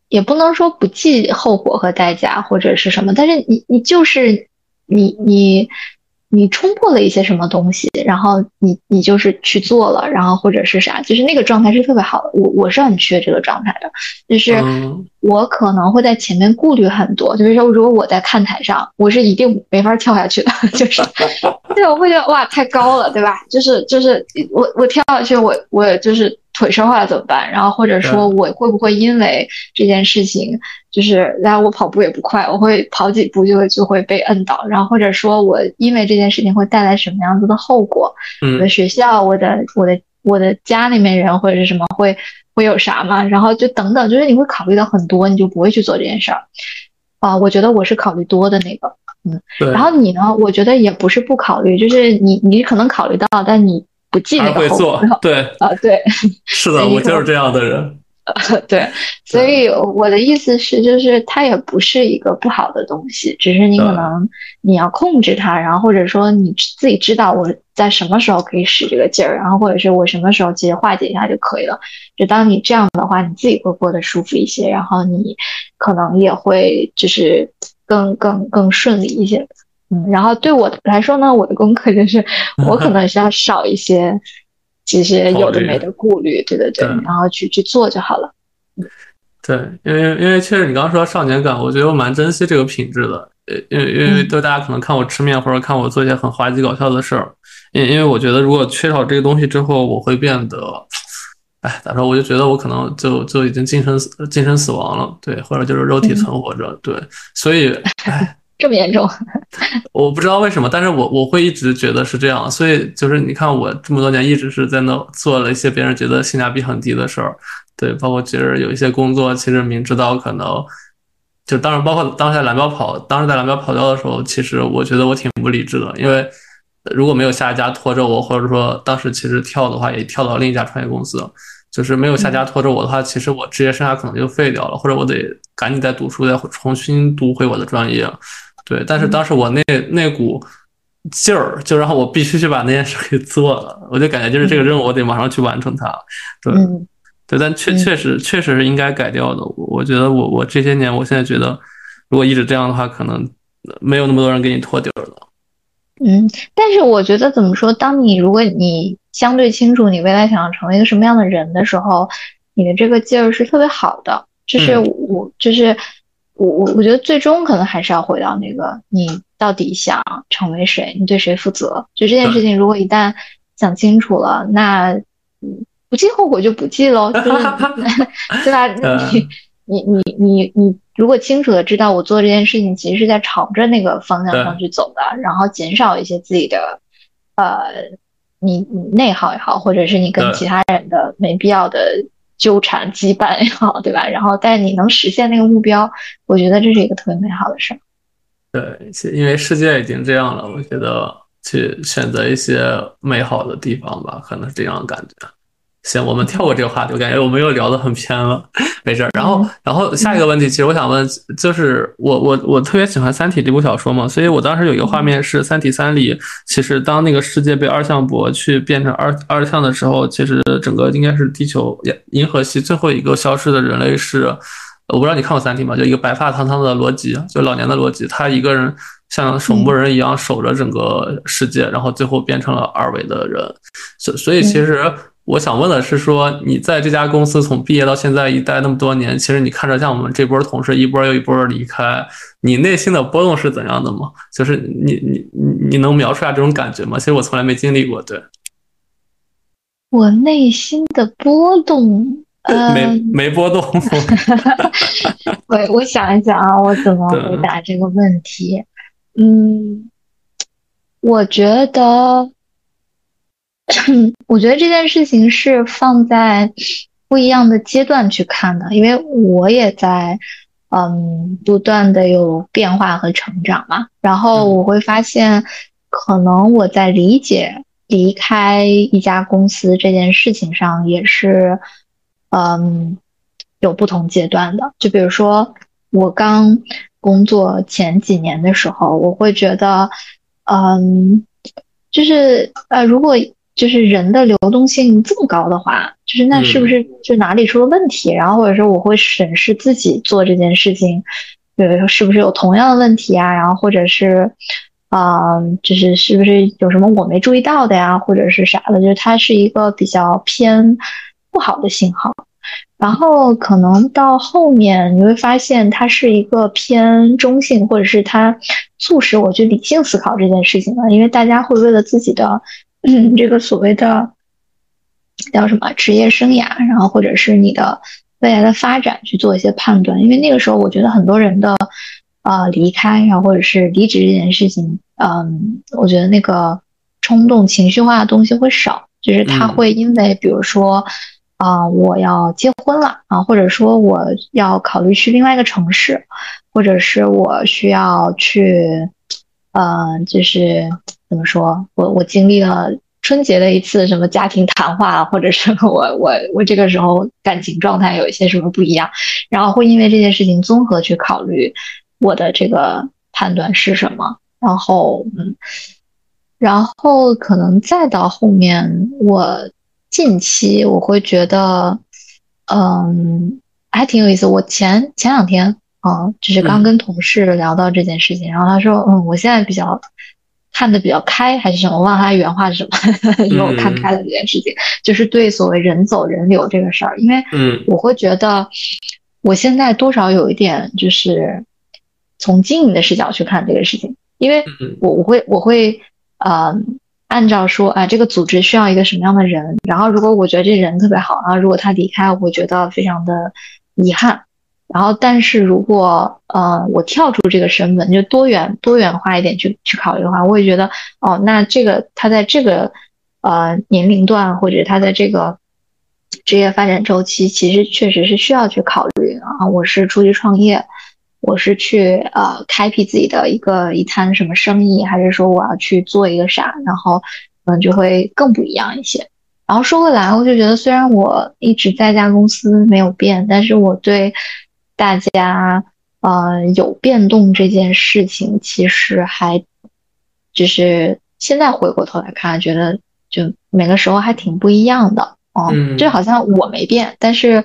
也不能说不计后果和代价或者是什么，但是你你就是你你。你冲破了一些什么东西，然后你你就是去做了，然后或者是啥，就是那个状态是特别好的。我我是很缺这个状态的，就是我可能会在前面顾虑很多，就比如说如果我在看台上，我是一定没法跳下去的，就是对，我会觉得哇太高了，对吧？就是就是我我跳下去，我我就是。腿摔坏了怎么办？然后或者说我会不会因为这件事情，就是然后我跑步也不快，我会跑几步就就会被摁倒。然后或者说我因为这件事情会带来什么样子的后果？我的学校、我的我的我的家里面人或者是什么会会有啥嘛？然后就等等，就是你会考虑到很多，你就不会去做这件事儿。啊，我觉得我是考虑多的那个，嗯。然后你呢？我觉得也不是不考虑，就是你你可能考虑到，但你。不记那个后果，对啊，对，是的，我就是这样的人。对，所以我的意思是，就是它也不是一个不好的东西，只是你可能你要控制它，然后或者说你自己知道我在什么时候可以使这个劲儿，然后或者是我什么时候其实化解一下就可以了。就当你这样的话，你自己会过得舒服一些，然后你可能也会就是更更更顺利一些。嗯，然后对我来说呢，我的功课就是 我可能是要少一些这些有的没的顾虑，对对对，然后去去做就好了。对，因为因为确实你刚刚说到少年感，我觉得我蛮珍惜这个品质的。呃，因为因为都大家可能看我吃面或者看我做一些很滑稽搞笑的事儿，因因为我觉得如果缺少这个东西之后，我会变得，哎，咋说？我就觉得我可能就就已经精神死精神死亡了，对，或者就是肉体存活着，对，所以，哎。这么严重，我不知道为什么，但是我我会一直觉得是这样，所以就是你看我这么多年一直是在那做了一些别人觉得性价比很低的事儿，对，包括其实有一些工作，其实明知道可能，就当然包括当时在蓝标跑，当时在蓝标跑掉的时候，其实我觉得我挺不理智的，因为如果没有下家拖着我，或者说当时其实跳的话也跳到另一家创业公司，就是没有下家拖着我的话，其实我职业生涯可能就废掉了，或者我得赶紧再读书，再重新读回我的专业。对，但是当时我那那股劲儿，就让我必须去把那件事给做了。我就感觉就是这个任务，我得马上去完成它。对，对，但确确实确实是应该改掉的。我觉得我我这些年，我现在觉得，如果一直这样的话，可能没有那么多人给你托底儿了。嗯，但是我觉得怎么说，当你如果你相对清楚你未来想要成为一个什么样的人的时候，你的这个劲儿是特别好的。就是我就是。我我我觉得最终可能还是要回到那个，你到底想成为谁，你对谁负责？就这件事情，如果一旦想清楚了，那不计后果就不计喽，对吧？你你你你你，如果清楚的知道我做这件事情其实是在朝着那个方向上去走的，然后减少一些自己的呃，你你内耗也好，或者是你跟其他人的没必要的。纠缠羁绊也好，对吧？然后，但你能实现那个目标，我觉得这是一个特别美好的事儿。对，因为世界已经这样了，我觉得去选择一些美好的地方吧，可能是这样的感觉。行，我们跳过这个话题，我感觉我们又聊得很偏了，没事儿。然后，然后下一个问题，其实我想问，就是我我我特别喜欢《三体》这部小说嘛，所以我当时有一个画面是《三体三》里，其实当那个世界被二向箔去变成二二向的时候，其实整个应该是地球银河系最后一个消失的人类是，我不知道你看过《三体》吗？就一个白发苍苍的罗辑，就老年的罗辑，他一个人像守墓人一样守着整个世界，然后最后变成了二维的人，所所以其实。我想问的是，说你在这家公司从毕业到现在一待那么多年，其实你看着像我们这波同事一波又一波离开，你内心的波动是怎样的吗？就是你你你你能描述下这种感觉吗？其实我从来没经历过。对，我内心的波动，呃没没波动。我我想一想啊，我怎么回答这个问题？嗯，我觉得。我觉得这件事情是放在，不一样的阶段去看的，因为我也在嗯不断的有变化和成长嘛。然后我会发现，可能我在理解离开一家公司这件事情上也是嗯有不同阶段的。就比如说我刚工作前几年的时候，我会觉得嗯就是呃如果。就是人的流动性这么高的话，就是那是不是就哪里出了问题？然后或者说我会审视自己做这件事情，比如说，是不是有同样的问题啊？然后或者是，啊，就是是不是有什么我没注意到的呀？或者是啥的？就是它是一个比较偏不好的信号。然后可能到后面你会发现它是一个偏中性，或者是它促使我去理性思考这件事情了，因为大家会为了自己的。嗯，这个所谓的叫什么职业生涯，然后或者是你的未来的发展去做一些判断，因为那个时候我觉得很多人的呃离开，然后或者是离职这件事情，嗯，我觉得那个冲动情绪化的东西会少，就是他会因为比如说啊我要结婚了啊，或者说我要考虑去另外一个城市，或者是我需要去，呃，就是。怎么说？我我经历了春节的一次什么家庭谈话，或者是我我我这个时候感情状态有一些什么不一样，然后会因为这件事情综合去考虑我的这个判断是什么，然后嗯，然后可能再到后面，我近期我会觉得，嗯，还挺有意思。我前前两天啊，就是刚跟同事聊到这件事情，然后他说，嗯，我现在比较。看的比较开还是什么？我忘了他原话是什么，因为我看开了这件事情，就是对所谓人走人流这个事儿，因为我会觉得我现在多少有一点就是从经营的视角去看这个事情，因为我我会我会呃按照说啊这个组织需要一个什么样的人，然后如果我觉得这人特别好，然后如果他离开，我会觉得非常的遗憾。然后，但是如果呃，我跳出这个身份，就多元多元化一点去去考虑的话，我也觉得哦，那这个他在这个呃年龄段，或者他在这个职业发展周期，其实确实是需要去考虑啊。我是出去创业，我是去呃开辟自己的一个一摊什么生意，还是说我要去做一个啥？然后可能就会更不一样一些。然后说回来，我就觉得虽然我一直在家公司没有变，但是我对。大家呃有变动这件事情，其实还就是现在回过头来看，觉得就每个时候还挺不一样的哦。就好像我没变，但是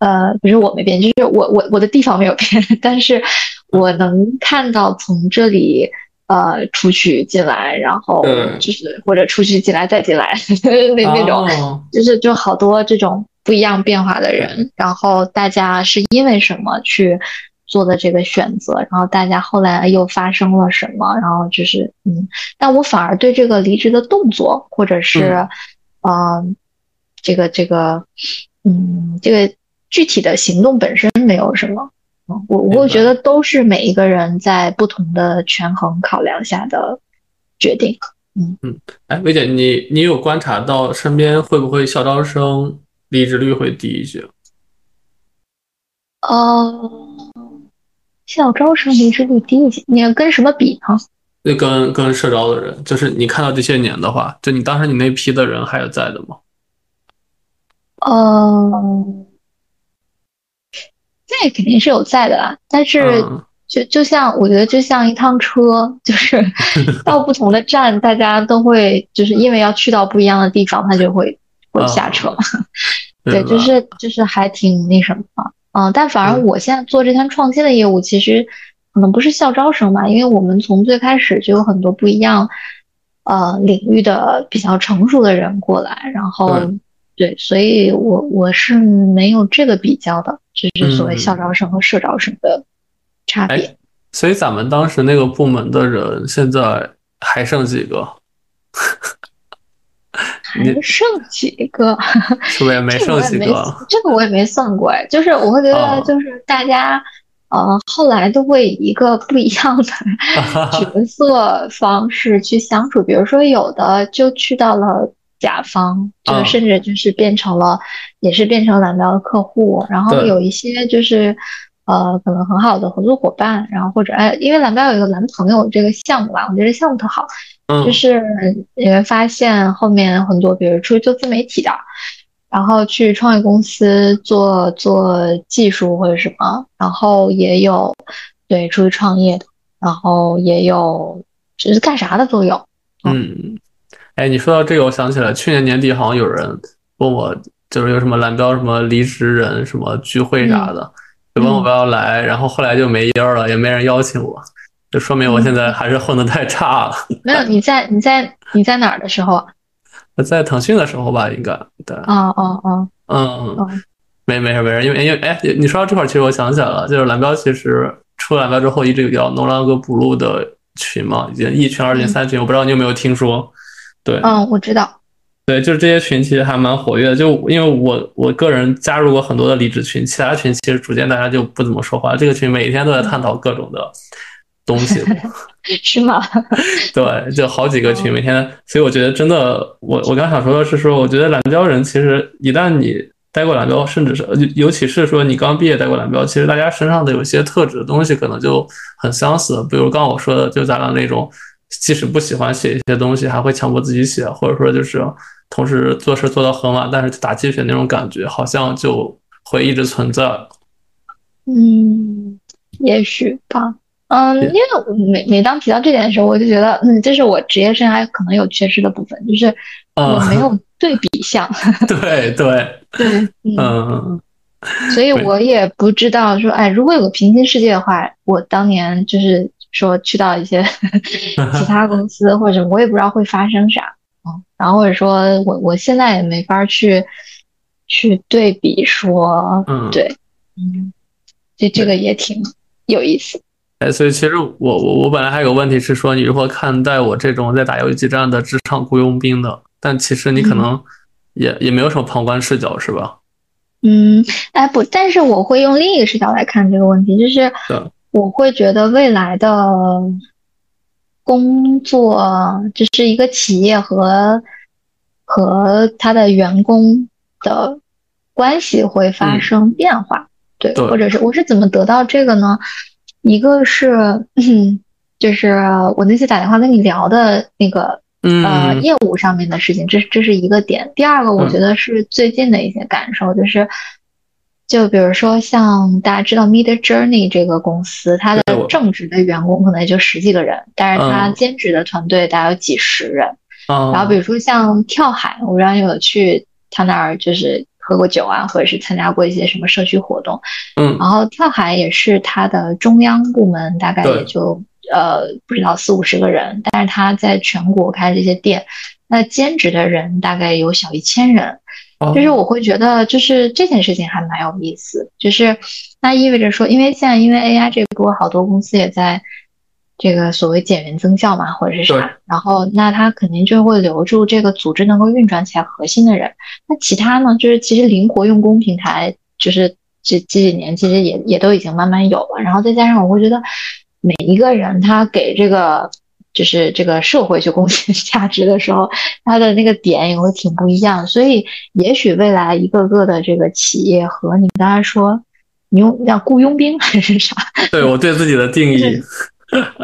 呃不是我没变，就是我我我的地方没有变，但是我能看到从这里呃出去进来，然后就是或者出去进来再进来 那那种，就是就好多这种。不一样变化的人，然后大家是因为什么去做的这个选择？然后大家后来又发生了什么？然后就是嗯，但我反而对这个离职的动作，或者是嗯，这个这个嗯，这个具体的行动本身没有什么。我我会觉得都是每一个人在不同的权衡考量下的决定。嗯嗯，哎，薇姐，你你有观察到身边会不会校招生？离职率会低一些。呃，校招生离职率低一些，你要跟什么比呢？那跟跟社招的人，就是你看到这些年的话，就你当时你那批的人还有在的吗？嗯，在肯定是有在的啦，但是就就像我觉得就像一趟车，就是 到不同的站，大家都会就是因为要去到不一样的地方，他就会。会下车，对，就是就是还挺那什么，嗯，但反而我现在做这摊创新的业务，其实可能不是校招生吧，因为我们从最开始就有很多不一样，呃，领域的比较成熟的人过来，然后对，所以我我是没有这个比较的，就是所谓校招生和社招生的差别。所以咱们当时那个部门的人现在还剩几个？还剩几个？是不是也没剩几个？这个我也没算过哎，就是我会觉得，就是大家呃后来都会以一个不一样的 角色方式去相处。比如说，有的就去到了甲方，就甚至就是变成了，也是变成蓝标的客户。然后有一些就是呃，可能很好的合作伙伴，然后或者哎，因为蓝标有一个蓝朋友这个项目吧，我觉得项目特好，就是你会发现后面很多，比如出去做自媒体的。然后去创业公司做做技术或者什么，然后也有对出去创业的，然后也有就是干啥的都有。嗯，哎，你说到这个，我想起来去年年底好像有人问我，就是有什么蓝标什么离职人什么聚会啥的，就问我要不要来，然后后来就没音儿了，也没人邀请我，就说明我现在还是混的太差了。没有你在你在你在哪儿的时候？在腾讯的时候吧，应该对。哦哦哦，嗯，没没事没事，因为因为哎，你说到这块，其实我想起来了，就是蓝标其实出了蓝标之后，一直有叫 No Longer Blue 的群嘛，已经一群、二群、三群，我不知道你有没有听说？对，嗯，我知道。对，就是这些群其实还蛮活跃的，就因为我我个人加入过很多的离职群，其他群其实逐渐大家就不怎么说话，这个群每天都在探讨各种的。东西 是吗？对，就好几个群，每天，所以我觉得真的，我我刚想说的是说，我觉得蓝标人其实一旦你待过蓝标，甚至是尤其是说你刚毕业待过蓝标，其实大家身上的有些特质的东西可能就很相似。比如刚刚我说的，就咱俩那种，即使不喜欢写一些东西，还会强迫自己写，或者说就是同时做事做到很晚，但是打鸡血那种感觉，好像就会一直存在。嗯，也许吧。嗯，因为每每当提到这点的时候，我就觉得，嗯，这是我职业生涯可能有缺失的部分，就是我没有 对比项。对对对，嗯，所以我也不知道说，哎，如果有个平行世界的话，我当年就是说去到一些 其他公司或者我也不知道会发生啥，嗯，然后或者说我我现在也没法去去对比说，嗯，对，嗯，这这个也挺有意思。哎，所以其实我我我本来还有个问题是说，你如何看待我这种在打游击战的职场雇佣兵的？但其实你可能也也没有什么旁观视角，是吧？嗯，哎不，但是我会用另一个视角来看这个问题，就是我会觉得未来的工作就是一个企业和和他的员工的关系会发生变化，对，或者是我是怎么得到这个呢？一个是，就是我那次打电话跟你聊的那个，呃，业务上面的事情，这这是一个点。第二个，我觉得是最近的一些感受，就是，就比如说像大家知道 Mid Journey 这个公司，它的正职的员工可能也就十几个人，但是它兼职的团队大概有几十人。然后比如说像跳海，我让你有去他那儿，就是。喝过酒啊，或者是参加过一些什么社区活动，嗯，然后跳海也是它的中央部门，大概也就呃不知道四五十个人，但是他在全国开这些店，那兼职的人大概有小一千人，就是我会觉得就是这件事情还蛮有意思，就是那意味着说，因为现在因为 AI 这波，好多公司也在。这个所谓减员增效嘛，或者是啥，然后那他肯定就会留住这个组织能够运转起来核心的人。那其他呢，就是其实灵活用工平台，就是这这几年其实也也都已经慢慢有了。然后再加上我会觉得，每一个人他给这个就是这个社会去贡献 价值的时候，它的那个点也会挺不一样。所以也许未来一个个的这个企业和你刚才说，你用叫雇佣兵 还是啥？对我对自己的定义。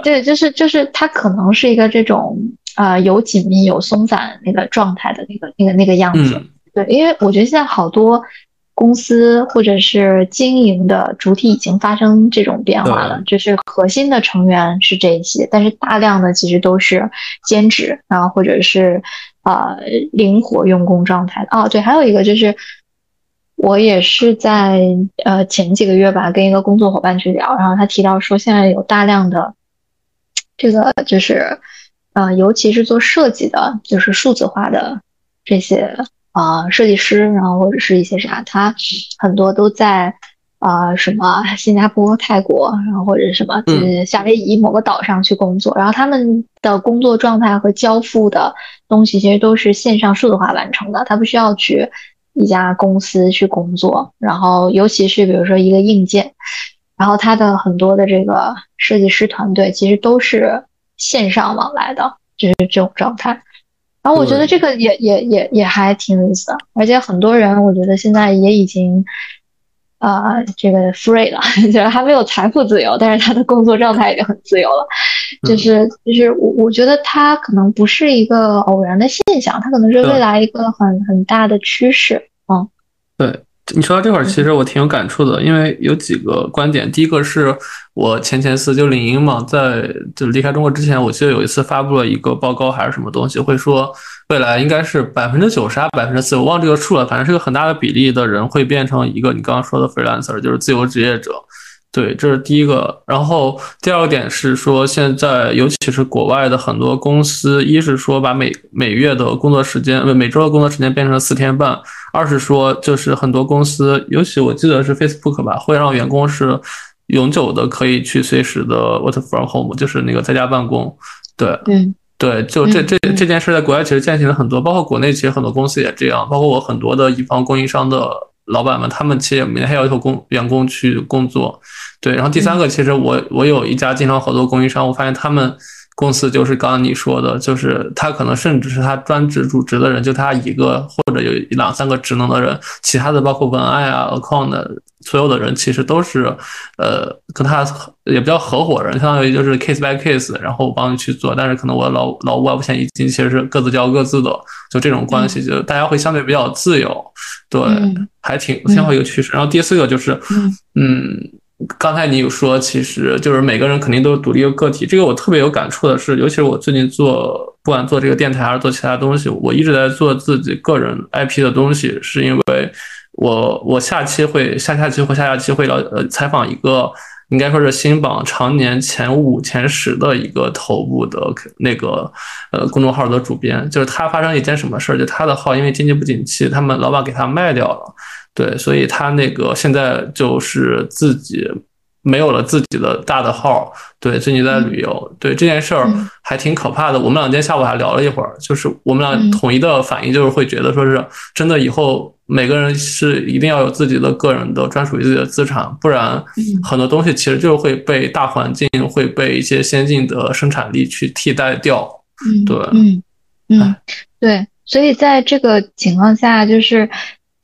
对，就是就是它可能是一个这种呃有紧密有松散那个状态的那个那个那个样子。对，因为我觉得现在好多公司或者是经营的主体已经发生这种变化了，就是核心的成员是这一些，但是大量的其实都是兼职，然后或者是呃灵活用工状态的。哦，对，还有一个就是。我也是在呃前几个月吧，跟一个工作伙伴去聊，然后他提到说，现在有大量的这个就是，呃，尤其是做设计的，就是数字化的这些啊设计师，然后或者是一些啥，他很多都在啊什么新加坡、泰国，然后或者什么就是夏威夷某个岛上去工作，然后他们的工作状态和交付的东西其实都是线上数字化完成的，他不需要去。一家公司去工作，然后尤其是比如说一个硬件，然后他的很多的这个设计师团队其实都是线上往来的，就是这种状态。然后我觉得这个也也也也还挺有意思的，而且很多人我觉得现在也已经，呃，这个 free 了，就是还没有财富自由，但是他的工作状态已经很自由了。就是就是我我觉得它可能不是一个偶然的现象，它可能是未来一个很很大的趋势。嗯，对。你说到这块儿，其实我挺有感触的，因为有几个观点。第一个是我前前司就领英嘛，在就离开中国之前，我记得有一次发布了一个报告还是什么东西，会说未来应该是百分之九十啊百分之四，我忘这个数了，反正是个很大的比例的人会变成一个你刚刚说的 freelancer，就是自由职业者。对，这是第一个。然后第二个点是说，现在尤其是国外的很多公司，一是说把每每月的工作时间，每周的工作时间变成四天半；二是说，就是很多公司，尤其我记得是 Facebook 吧，会让员工是永久的可以去随时的 work from home，就是那个在家办公。对，对，对，就这这这件事，在国外其实践行了很多，包括国内其实很多公司也这样，包括我很多的乙方供应商的。老板们，他们其实每天还要求工员工去工作，对。然后第三个，其实我我有一家经常合作供应商，我发现他们公司就是刚刚你说的，就是他可能甚至是他专职主职的人，就他一个或者有两三个职能的人，其他的包括文案啊、account 的所有的人，其实都是呃跟他也不叫合伙人，相当于就是 case by case，然后我帮你去做，但是可能我老老五万块钱一金，其实是各自交各自的，就这种关系，就大家会相对比较自由。对，还挺挺好一个趋势。然后第四个就是，嗯，刚才你有说，其实就是每个人肯定都是独立的个体。这个我特别有感触的是，尤其是我最近做，不管做这个电台还是做其他东西，我一直在做自己个人 IP 的东西，是因为我我下期会下下期或下下期会了呃采访一个。应该说是新榜常年前五、前十的一个头部的那个呃公众号的主编，就是他发生一件什么事儿？就他的号因为经济不景气，他们老板给他卖掉了，对，所以他那个现在就是自己。没有了自己的大的号，对，最近在旅游，对这件事儿还挺可怕的。我们俩今天下午还聊了一会儿，就是我们俩统一的反应就是会觉得说是真的，以后每个人是一定要有自己的个人的专属于自己的资产，不然很多东西其实就会被大环境会被一些先进的生产力去替代掉。嗯，对，嗯嗯，对，所以在这个情况下，就是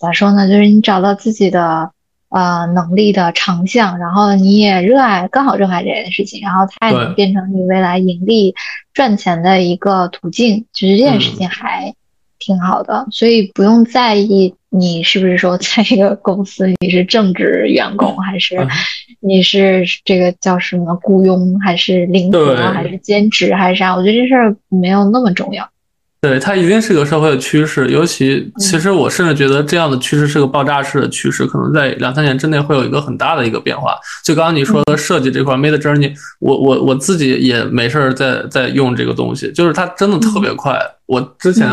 咋说呢？就是你找到自己的。呃，能力的长项，然后你也热爱，刚好热爱这件事情，然后它也能变成你未来盈利赚钱的一个途径，其实这件事情还挺好的，所以不用在意你是不是说在一个公司你是正职员工，还是你是这个叫什么雇佣，还是临时还是兼职还是啥，我觉得这事儿没有那么重要。对，它一定是个社会的趋势，尤其其实我甚至觉得这样的趋势是个爆炸式的趋势，可能在两三年之内会有一个很大的一个变化。就刚刚你说的设计这块，Made Journey，我我我自己也没事儿在在用这个东西，就是它真的特别快。我之前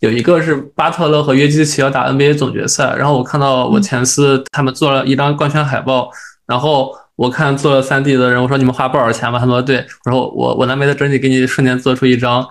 有一个是巴特勒和约基奇要打 NBA 总决赛，然后我看到我前司他们做了一张官宣海报，然后我看做了三 D 的人，我说你们花不少钱吧？他说对，我说我我拿 Made Journey 给你瞬间做出一张。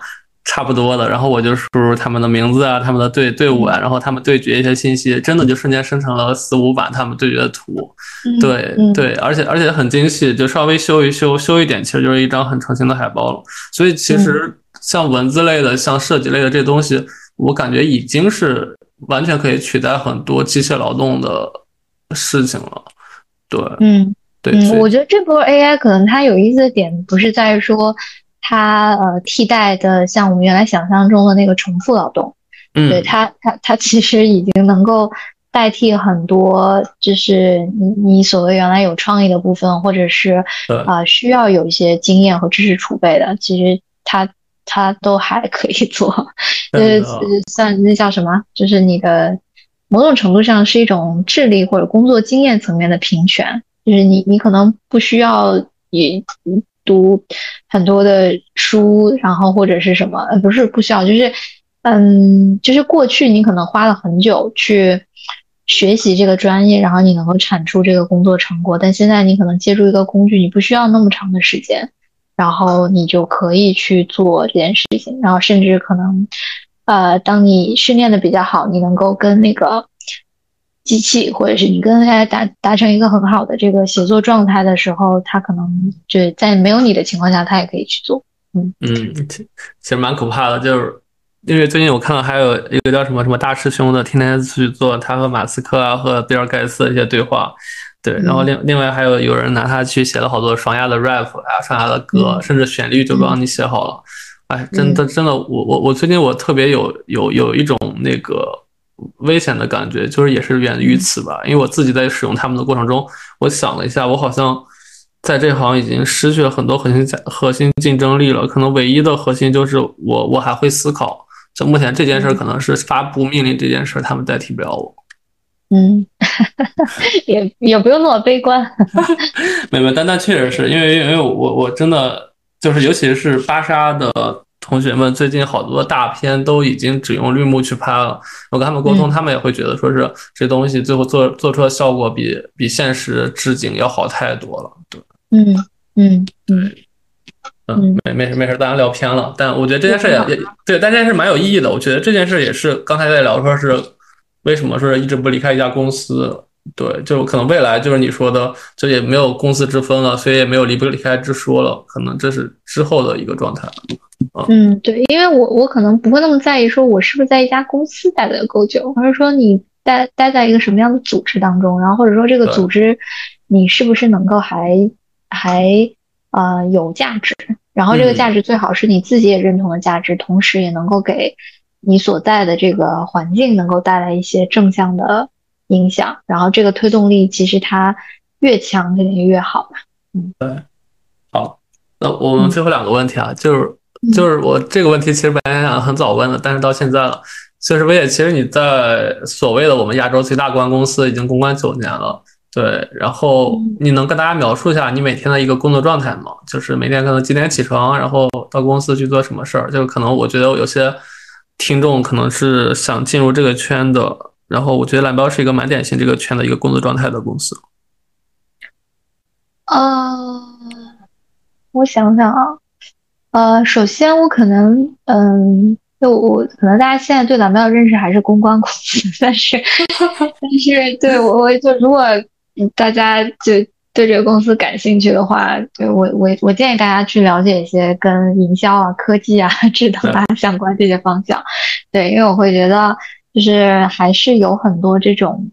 差不多的，然后我就输入他们的名字啊，他们的队队伍啊，然后他们对决一些信息，真的就瞬间生成了四五版他们对决的图，对对，而且而且很精细，就稍微修一修修一点，其实就是一张很成型的海报了。所以其实像文字类的、像设计类的这东西，我感觉已经是完全可以取代很多机械劳动的事情了。对，嗯，对，我觉得这波 AI 可能它有意思的点不是在于说。它呃替代的像我们原来想象中的那个重复劳动，嗯，对它它它其实已经能够代替很多，就是你你所谓原来有创意的部分，或者是啊需要有一些经验和知识储备的，其实它它都还可以做，呃算那叫什么，就是你的某种程度上是一种智力或者工作经验层面的平权，就是你你可能不需要也。读很多的书，然后或者是什么，呃，不是不需要，就是，嗯，就是过去你可能花了很久去学习这个专业，然后你能够产出这个工作成果，但现在你可能借助一个工具，你不需要那么长的时间，然后你就可以去做这件事情，然后甚至可能，呃，当你训练的比较好，你能够跟那个。机器，或者是你跟 AI 达达成一个很好的这个协作状态的时候，它可能就在没有你的情况下，它也可以去做。嗯。嗯，其实蛮可怕的，就是因为最近我看到还有一个叫什么什么大师兄的，天天去做他和马斯克啊和比尔盖茨的一些对话，对，然后另另外还有有人拿他去写了好多双押的 rap 啊，双押的歌，甚至旋律就帮你写好了。哎，真的真的，我我我最近我特别有有有一种那个危险的感觉，就是也是源于此吧。因为我自己在使用他们的过程中，我想了一下，我好像在这行已经失去了很多核心核心竞争力了。可能唯一的核心就是我我还会思考。就目前这件事，可能是发布命令这件事，他们代替不了我。嗯，也也不用那么悲观。没有，但但确实是因为因为我我真的。就是，尤其是芭莎的同学们，最近好多大片都已经只用绿幕去拍了。我跟他们沟通，他们也会觉得说是这东西最后做做出的效果比比现实置景要好太多了。对，嗯嗯嗯嗯，没没事没事，大家聊偏了。但我觉得这件事也也对，但这件事蛮有意义的。我觉得这件事也是刚才在聊，说是为什么说是一直不离开一家公司。对，就可能未来就是你说的，就也没有公司之分了，所以也没有离不离开之说了，可能这是之后的一个状态。嗯，对，因为我我可能不会那么在意，说我是不是在一家公司待的够久，而是说你待待在一个什么样的组织当中，然后或者说这个组织你是不是能够还还呃有价值，然后这个价值最好是你自己也认同的价值，同时也能够给你所在的这个环境能够带来一些正向的。影响，然后这个推动力其实它越强，肯定越好嘛。嗯，对。好，那我们最后两个问题啊，就是就是我这个问题其实本来想很早问的，但是到现在了。就是薇姐，其实你在所谓的我们亚洲最大公关公司已经公关九年了，对。然后你能跟大家描述一下你每天的一个工作状态吗？就是每天可能几点起床，然后到公司去做什么事儿？就是可能我觉得有些听众可能是想进入这个圈的。然后我觉得蓝标是一个蛮典型这个圈的一个工作状态的公司。呃，我想想啊，呃，首先我可能，嗯，就我可能大家现在对蓝标的认识还是公关公司，但是 但是对我我就如果大家就对这个公司感兴趣的话，对我我我建议大家去了解一些跟营销啊、科技啊、智能啊相关这些方向，对，因为我会觉得。就是还是有很多这种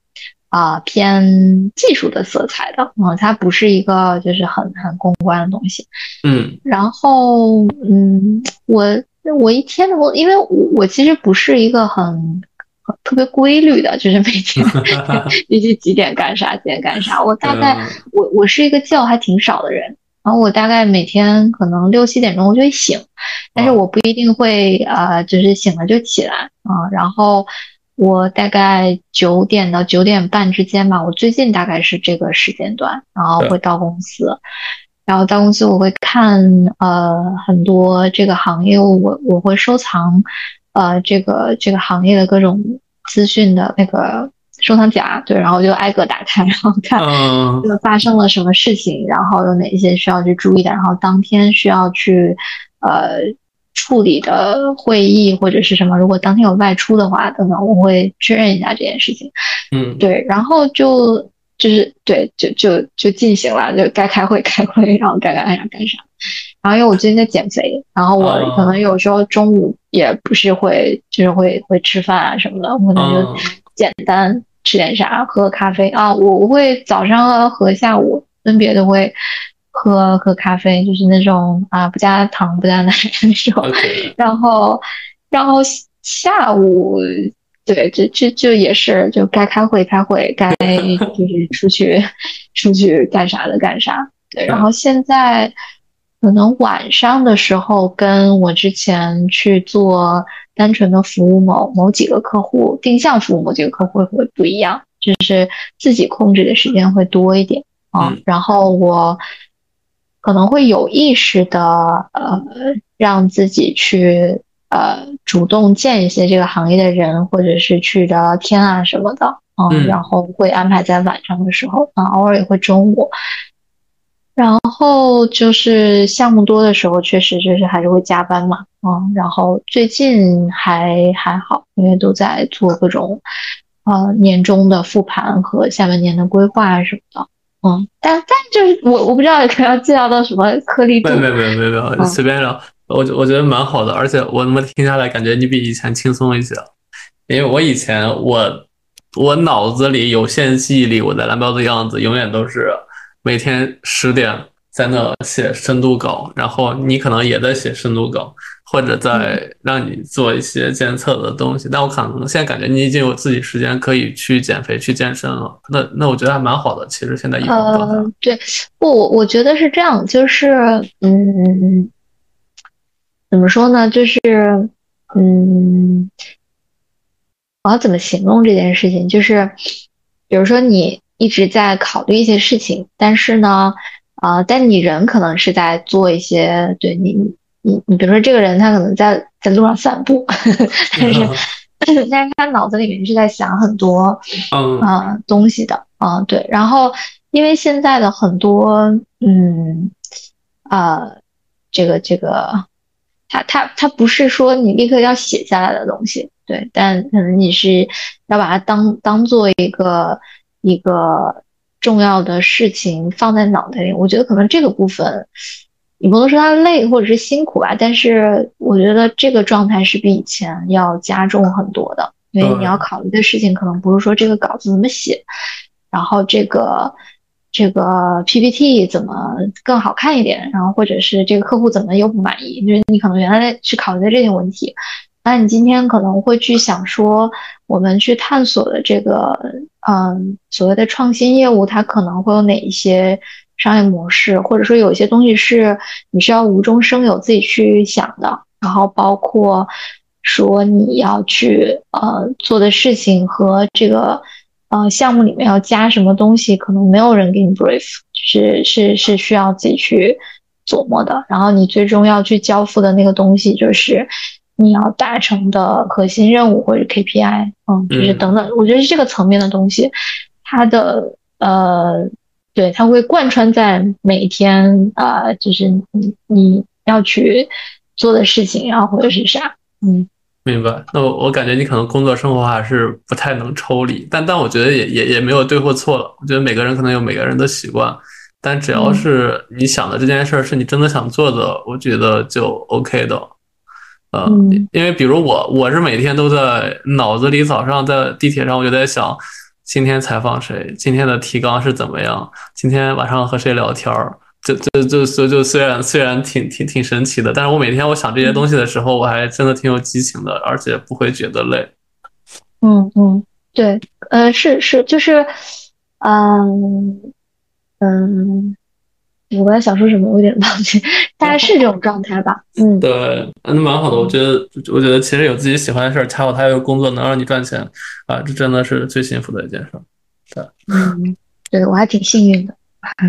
啊偏技术的色彩的，嗯，它不是一个就是很很公关的东西，嗯，然后嗯，我我一天我因为我我其实不是一个很特别规律的，就是每天 必须几点干啥几点干啥，我大概我我是一个觉还挺少的人，然后我大概每天可能六七点钟我就会醒，但是我不一定会呃就是醒了就起来啊，然后。我大概九点到九点半之间吧，我最近大概是这个时间段，然后会到公司，然后到公司我会看呃很多这个行业，我我会收藏呃这个这个行业的各种资讯的那个收藏夹，对，然后就挨个打开，然后看这个发生了什么事情，然后有哪一些需要去注意的，然后当天需要去呃。处理的会议或者是什么，如果当天有外出的话，等等，我会确认一下这件事情。嗯，对，然后就就是对，就就就进行了，就该开会开会，然后该干啥干啥。然后因为我最近在减肥，然后我可能有时候中午也不是会，就是会会吃饭啊什么的，我可能就简单吃点啥，喝咖啡啊。我我会早上和下午分别都会。喝喝咖啡，就是那种啊，不加糖不加奶那种。然后，然后下午，对，就就就也是，就该开会开会，该 就是出去出去干啥的干啥。对，然后现在可能晚上的时候，跟我之前去做单纯的服务某某几个客户，定向服务某几个客户会不一样，就是自己控制的时间会多一点啊。然后我。可能会有意识的，呃，让自己去，呃，主动见一些这个行业的人，或者是去聊聊天啊什么的，嗯，然后会安排在晚上的时候，啊，偶尔也会中午，然后就是项目多的时候，确实就是还是会加班嘛，嗯，然后最近还还好，因为都在做各种，呃，年终的复盘和下半年的规划什么的。嗯，但但就是我我不知道可能要介绍到什么颗粒度，没有没有没有没有，随便聊。我我觉得蛮好的，而且我那么听下来，感觉你比以前轻松一些。因为我以前我我脑子里有限记忆里，我在蓝标的样子永远都是每天十点在那写深度稿，然后你可能也在写深度稿。或者在让你做一些监测的东西，但我可能现在感觉你已经有自己时间可以去减肥、去健身了。那那我觉得还蛮好的。其实现在呃，对，不，我我觉得是这样，就是嗯，怎么说呢？就是嗯，我要怎么形容这件事情？就是比如说你一直在考虑一些事情，但是呢，啊，但你人可能是在做一些对你。你你比如说这个人他可能在在路上散步，但是但是他脑子里面是在想很多啊东西的啊对，然后因为现在的很多嗯啊这个这个他他他不是说你立刻要写下来的东西对，但可能你是要把它当当做一个一个重要的事情放在脑袋里，我觉得可能这个部分。你不能说他累或者是辛苦吧，但是我觉得这个状态是比以前要加重很多的，因为你要考虑的事情可能不是说这个稿子怎么写，然后这个这个 PPT 怎么更好看一点，然后或者是这个客户怎么又不满意，因为你可能原来是考虑的这些问题，那你今天可能会去想说，我们去探索的这个嗯所谓的创新业务，它可能会有哪一些？商业模式，或者说有一些东西是你需要无中生有自己去想的，然后包括说你要去呃做的事情和这个呃项目里面要加什么东西，可能没有人给你 brief，是是是需要自己去琢磨的。然后你最终要去交付的那个东西，就是你要达成的核心任务或者 KPI，嗯，就是等等。我觉得是这个层面的东西，它的呃。对，它会贯穿在每天啊，就是你你要去做的事情，然后或者是啥，嗯，明白。那我我感觉你可能工作生活还是不太能抽离，但但我觉得也也也没有对或错了。我觉得每个人可能有每个人的习惯，但只要是你想的这件事儿是你真的想做的，我觉得就 OK 的。呃，因为比如我我是每天都在脑子里，早上在地铁上我就在想。今天采访谁？今天的提纲是怎么样？今天晚上和谁聊天儿？就就就就就虽然虽然挺挺挺神奇的，但是我每天我想这些东西的时候，我还真的挺有激情的，而且不会觉得累。嗯嗯，对，呃，是是，就是，嗯嗯。我刚才想说什么，我有点忘记，大概是这种状态吧。嗯，对，那蛮好的。我觉得，我觉得其实有自己喜欢的事儿，恰好他有工作能让你赚钱啊，这真的是最幸福的一件事。对，嗯，对我还挺幸运的。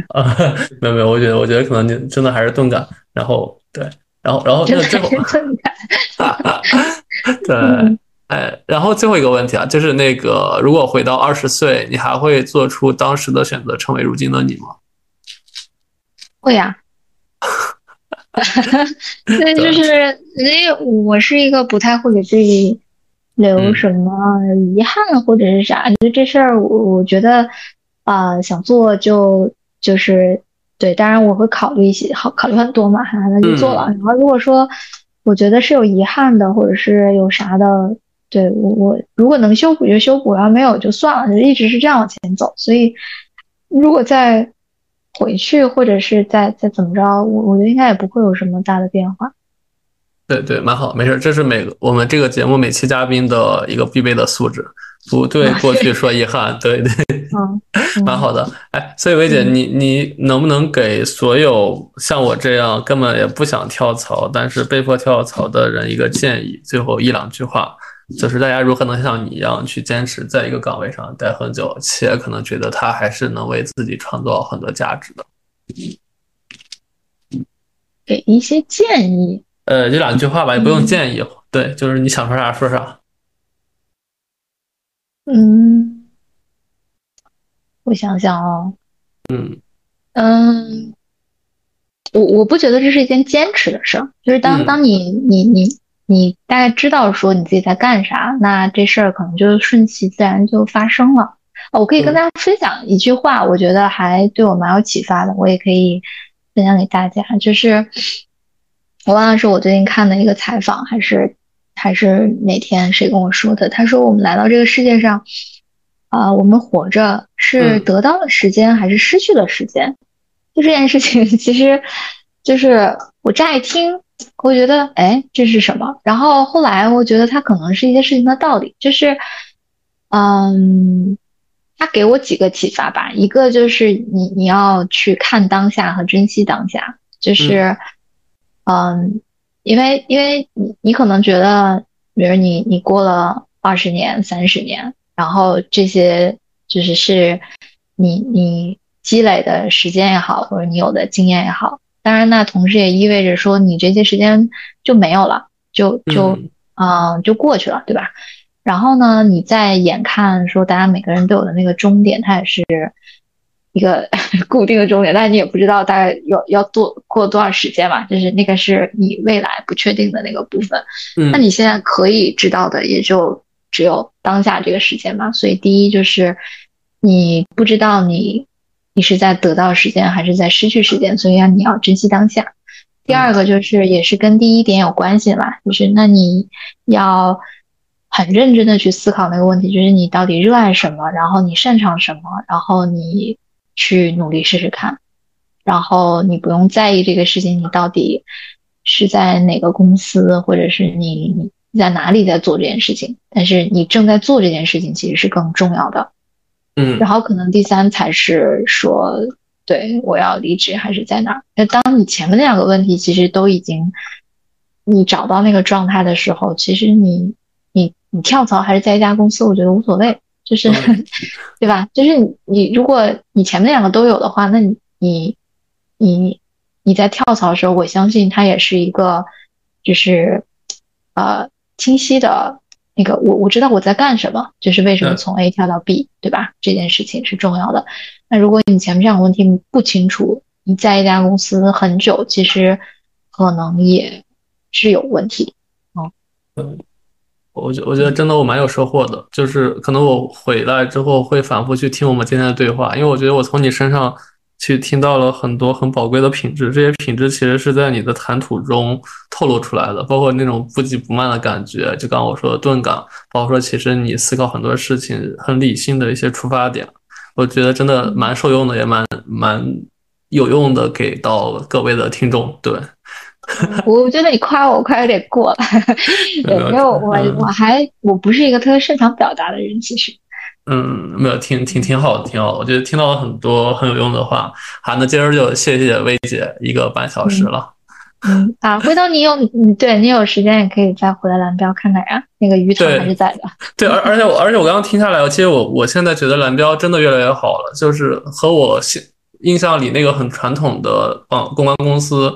啊，没有没有，我觉得我觉得可能你真的还是钝感。然后对，然后然后那最后钝感。对，哎，然后最后一个问题啊，就是那个，如果回到二十岁，你还会做出当时的选择，成为如今的你吗？会呀，对，就是因为我是一个不太会给自己留什么遗憾或者是啥，就这事儿，我我觉得啊，想做就就是对，当然我会考虑一些，好考虑很多嘛，那就做了。然后如果说我觉得是有遗憾的，或者是有啥的，对我我如果能修补就修补，然后没有就算了，就一直是这样往前走。所以如果在回去或者是再再怎么着，我我觉得应该也不会有什么大的变化。对对，蛮好，没事，这是每个我们这个节目每期嘉宾的一个必备的素质，不对过去说遗憾。对对，嗯，蛮好的。哎，所以薇姐，你你能不能给所有像我这样根本也不想跳槽，但是被迫跳槽的人一个建议？最后一两句话。就是大家如何能像你一样去坚持在一个岗位上待很久，且可能觉得他还是能为自己创造很多价值的。给一些建议。呃，就两句话吧，也不用建议。对，就是你想说啥说啥。嗯，我想想哦。嗯嗯，我我不觉得这是一件坚持的事儿，就是当当你你你。你大概知道说你自己在干啥，那这事儿可能就顺其自然就发生了。我可以跟大家分享一句话，我觉得还对我蛮有启发的，我也可以分享给大家。就是我忘了是我最近看的一个采访，还是还是哪天谁跟我说的？他说我们来到这个世界上，啊，我们活着是得到了时间还是失去了时间？就这件事情，其实就是我乍一听，我觉得哎，这是什么？然后后来我觉得它可能是一些事情的道理，就是嗯。它给我几个启发吧，一个就是你你要去看当下和珍惜当下，就是，嗯，因为因为你你可能觉得，比如你你过了二十年、三十年，然后这些就是是你你积累的时间也好，或者你有的经验也好，当然那同时也意味着说你这些时间就没有了，就就嗯就过去了，对吧？然后呢，你再眼看说，大家每个人都有的那个终点，它也是一个 固定的终点，但是你也不知道大概要要多过多少时间嘛，就是那个是你未来不确定的那个部分。嗯，那你现在可以知道的也就只有当下这个时间嘛。所以第一就是你不知道你你是在得到时间还是在失去时间，所以要你要珍惜当下。第二个就是也是跟第一点有关系嘛，就是那你要。很认真的去思考那个问题，就是你到底热爱什么，然后你擅长什么，然后你去努力试试看，然后你不用在意这个事情，你到底是在哪个公司，或者是你你在哪里在做这件事情，但是你正在做这件事情其实是更重要的。嗯，然后可能第三才是说，对我要离职还是在哪？那当你前面那两个问题其实都已经你找到那个状态的时候，其实你。你你跳槽还是在一家公司，我觉得无所谓，就是，对吧？就是你，你如果你前面两个都有的话，那你，你，你，你在跳槽的时候，我相信它也是一个，就是，呃，清晰的那个，我我知道我在干什么，就是为什么从 A 跳到 B，对吧？这件事情是重要的。那如果你前面这两个问题不清楚，你在一家公司很久，其实可能也是有问题，嗯。我觉我觉得真的我蛮有收获的，就是可能我回来之后会反复去听我们今天的对话，因为我觉得我从你身上去听到了很多很宝贵的品质，这些品质其实是在你的谈吐中透露出来的，包括那种不急不慢的感觉，就刚刚我说的钝感，包括说其实你思考很多事情很理性的一些出发点，我觉得真的蛮受用的，也蛮蛮有用的，给到各位的听众，对。我觉得你夸我夸有点过了，对，因为我我还我不是一个特别擅长表达的人，其实。嗯，没有，挺挺挺好的，挺好的。我觉得听到了很多很有用的话。好，那今儿就谢谢薇姐一个半小时了。嗯啊，回头你有嗯，对你有时间也可以再回来蓝标看看呀，那个鱼塘还是在的。对，而而且我而且我刚刚听下来，其实我我现在觉得蓝标真的越来越好了，就是和我现印象里那个很传统的嗯公关公司。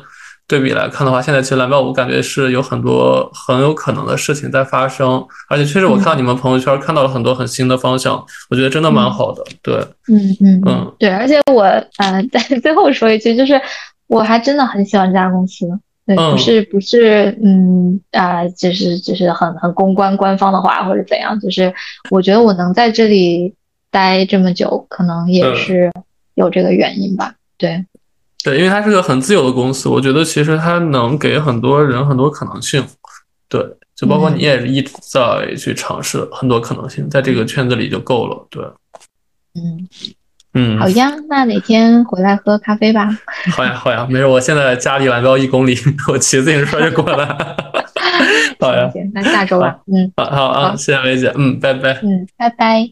对比来看的话，现在其实蓝标我感觉是有很多很有可能的事情在发生，而且确实我看到你们朋友圈看到了很多很新的方向，我觉得真的蛮好的。对，嗯嗯嗯，对，而且我呃在最后说一句，就是我还真的很喜欢这家公司，对，不是不是嗯啊，就是就是很很公关官方的话或者怎样，就是我觉得我能在这里待这么久，可能也是有这个原因吧，对。对，因为它是个很自由的公司，我觉得其实它能给很多人很多可能性。对，就包括你也是一直在去尝试很多可能性，在这个圈子里就够了。对，嗯嗯，好呀，那哪天回来喝咖啡吧。好呀好呀，没事，我现在家离蓝标一公里，我骑自行车就过来。好呀，那下周吧。嗯，好好啊，谢谢薇姐，嗯，拜拜。嗯，拜拜。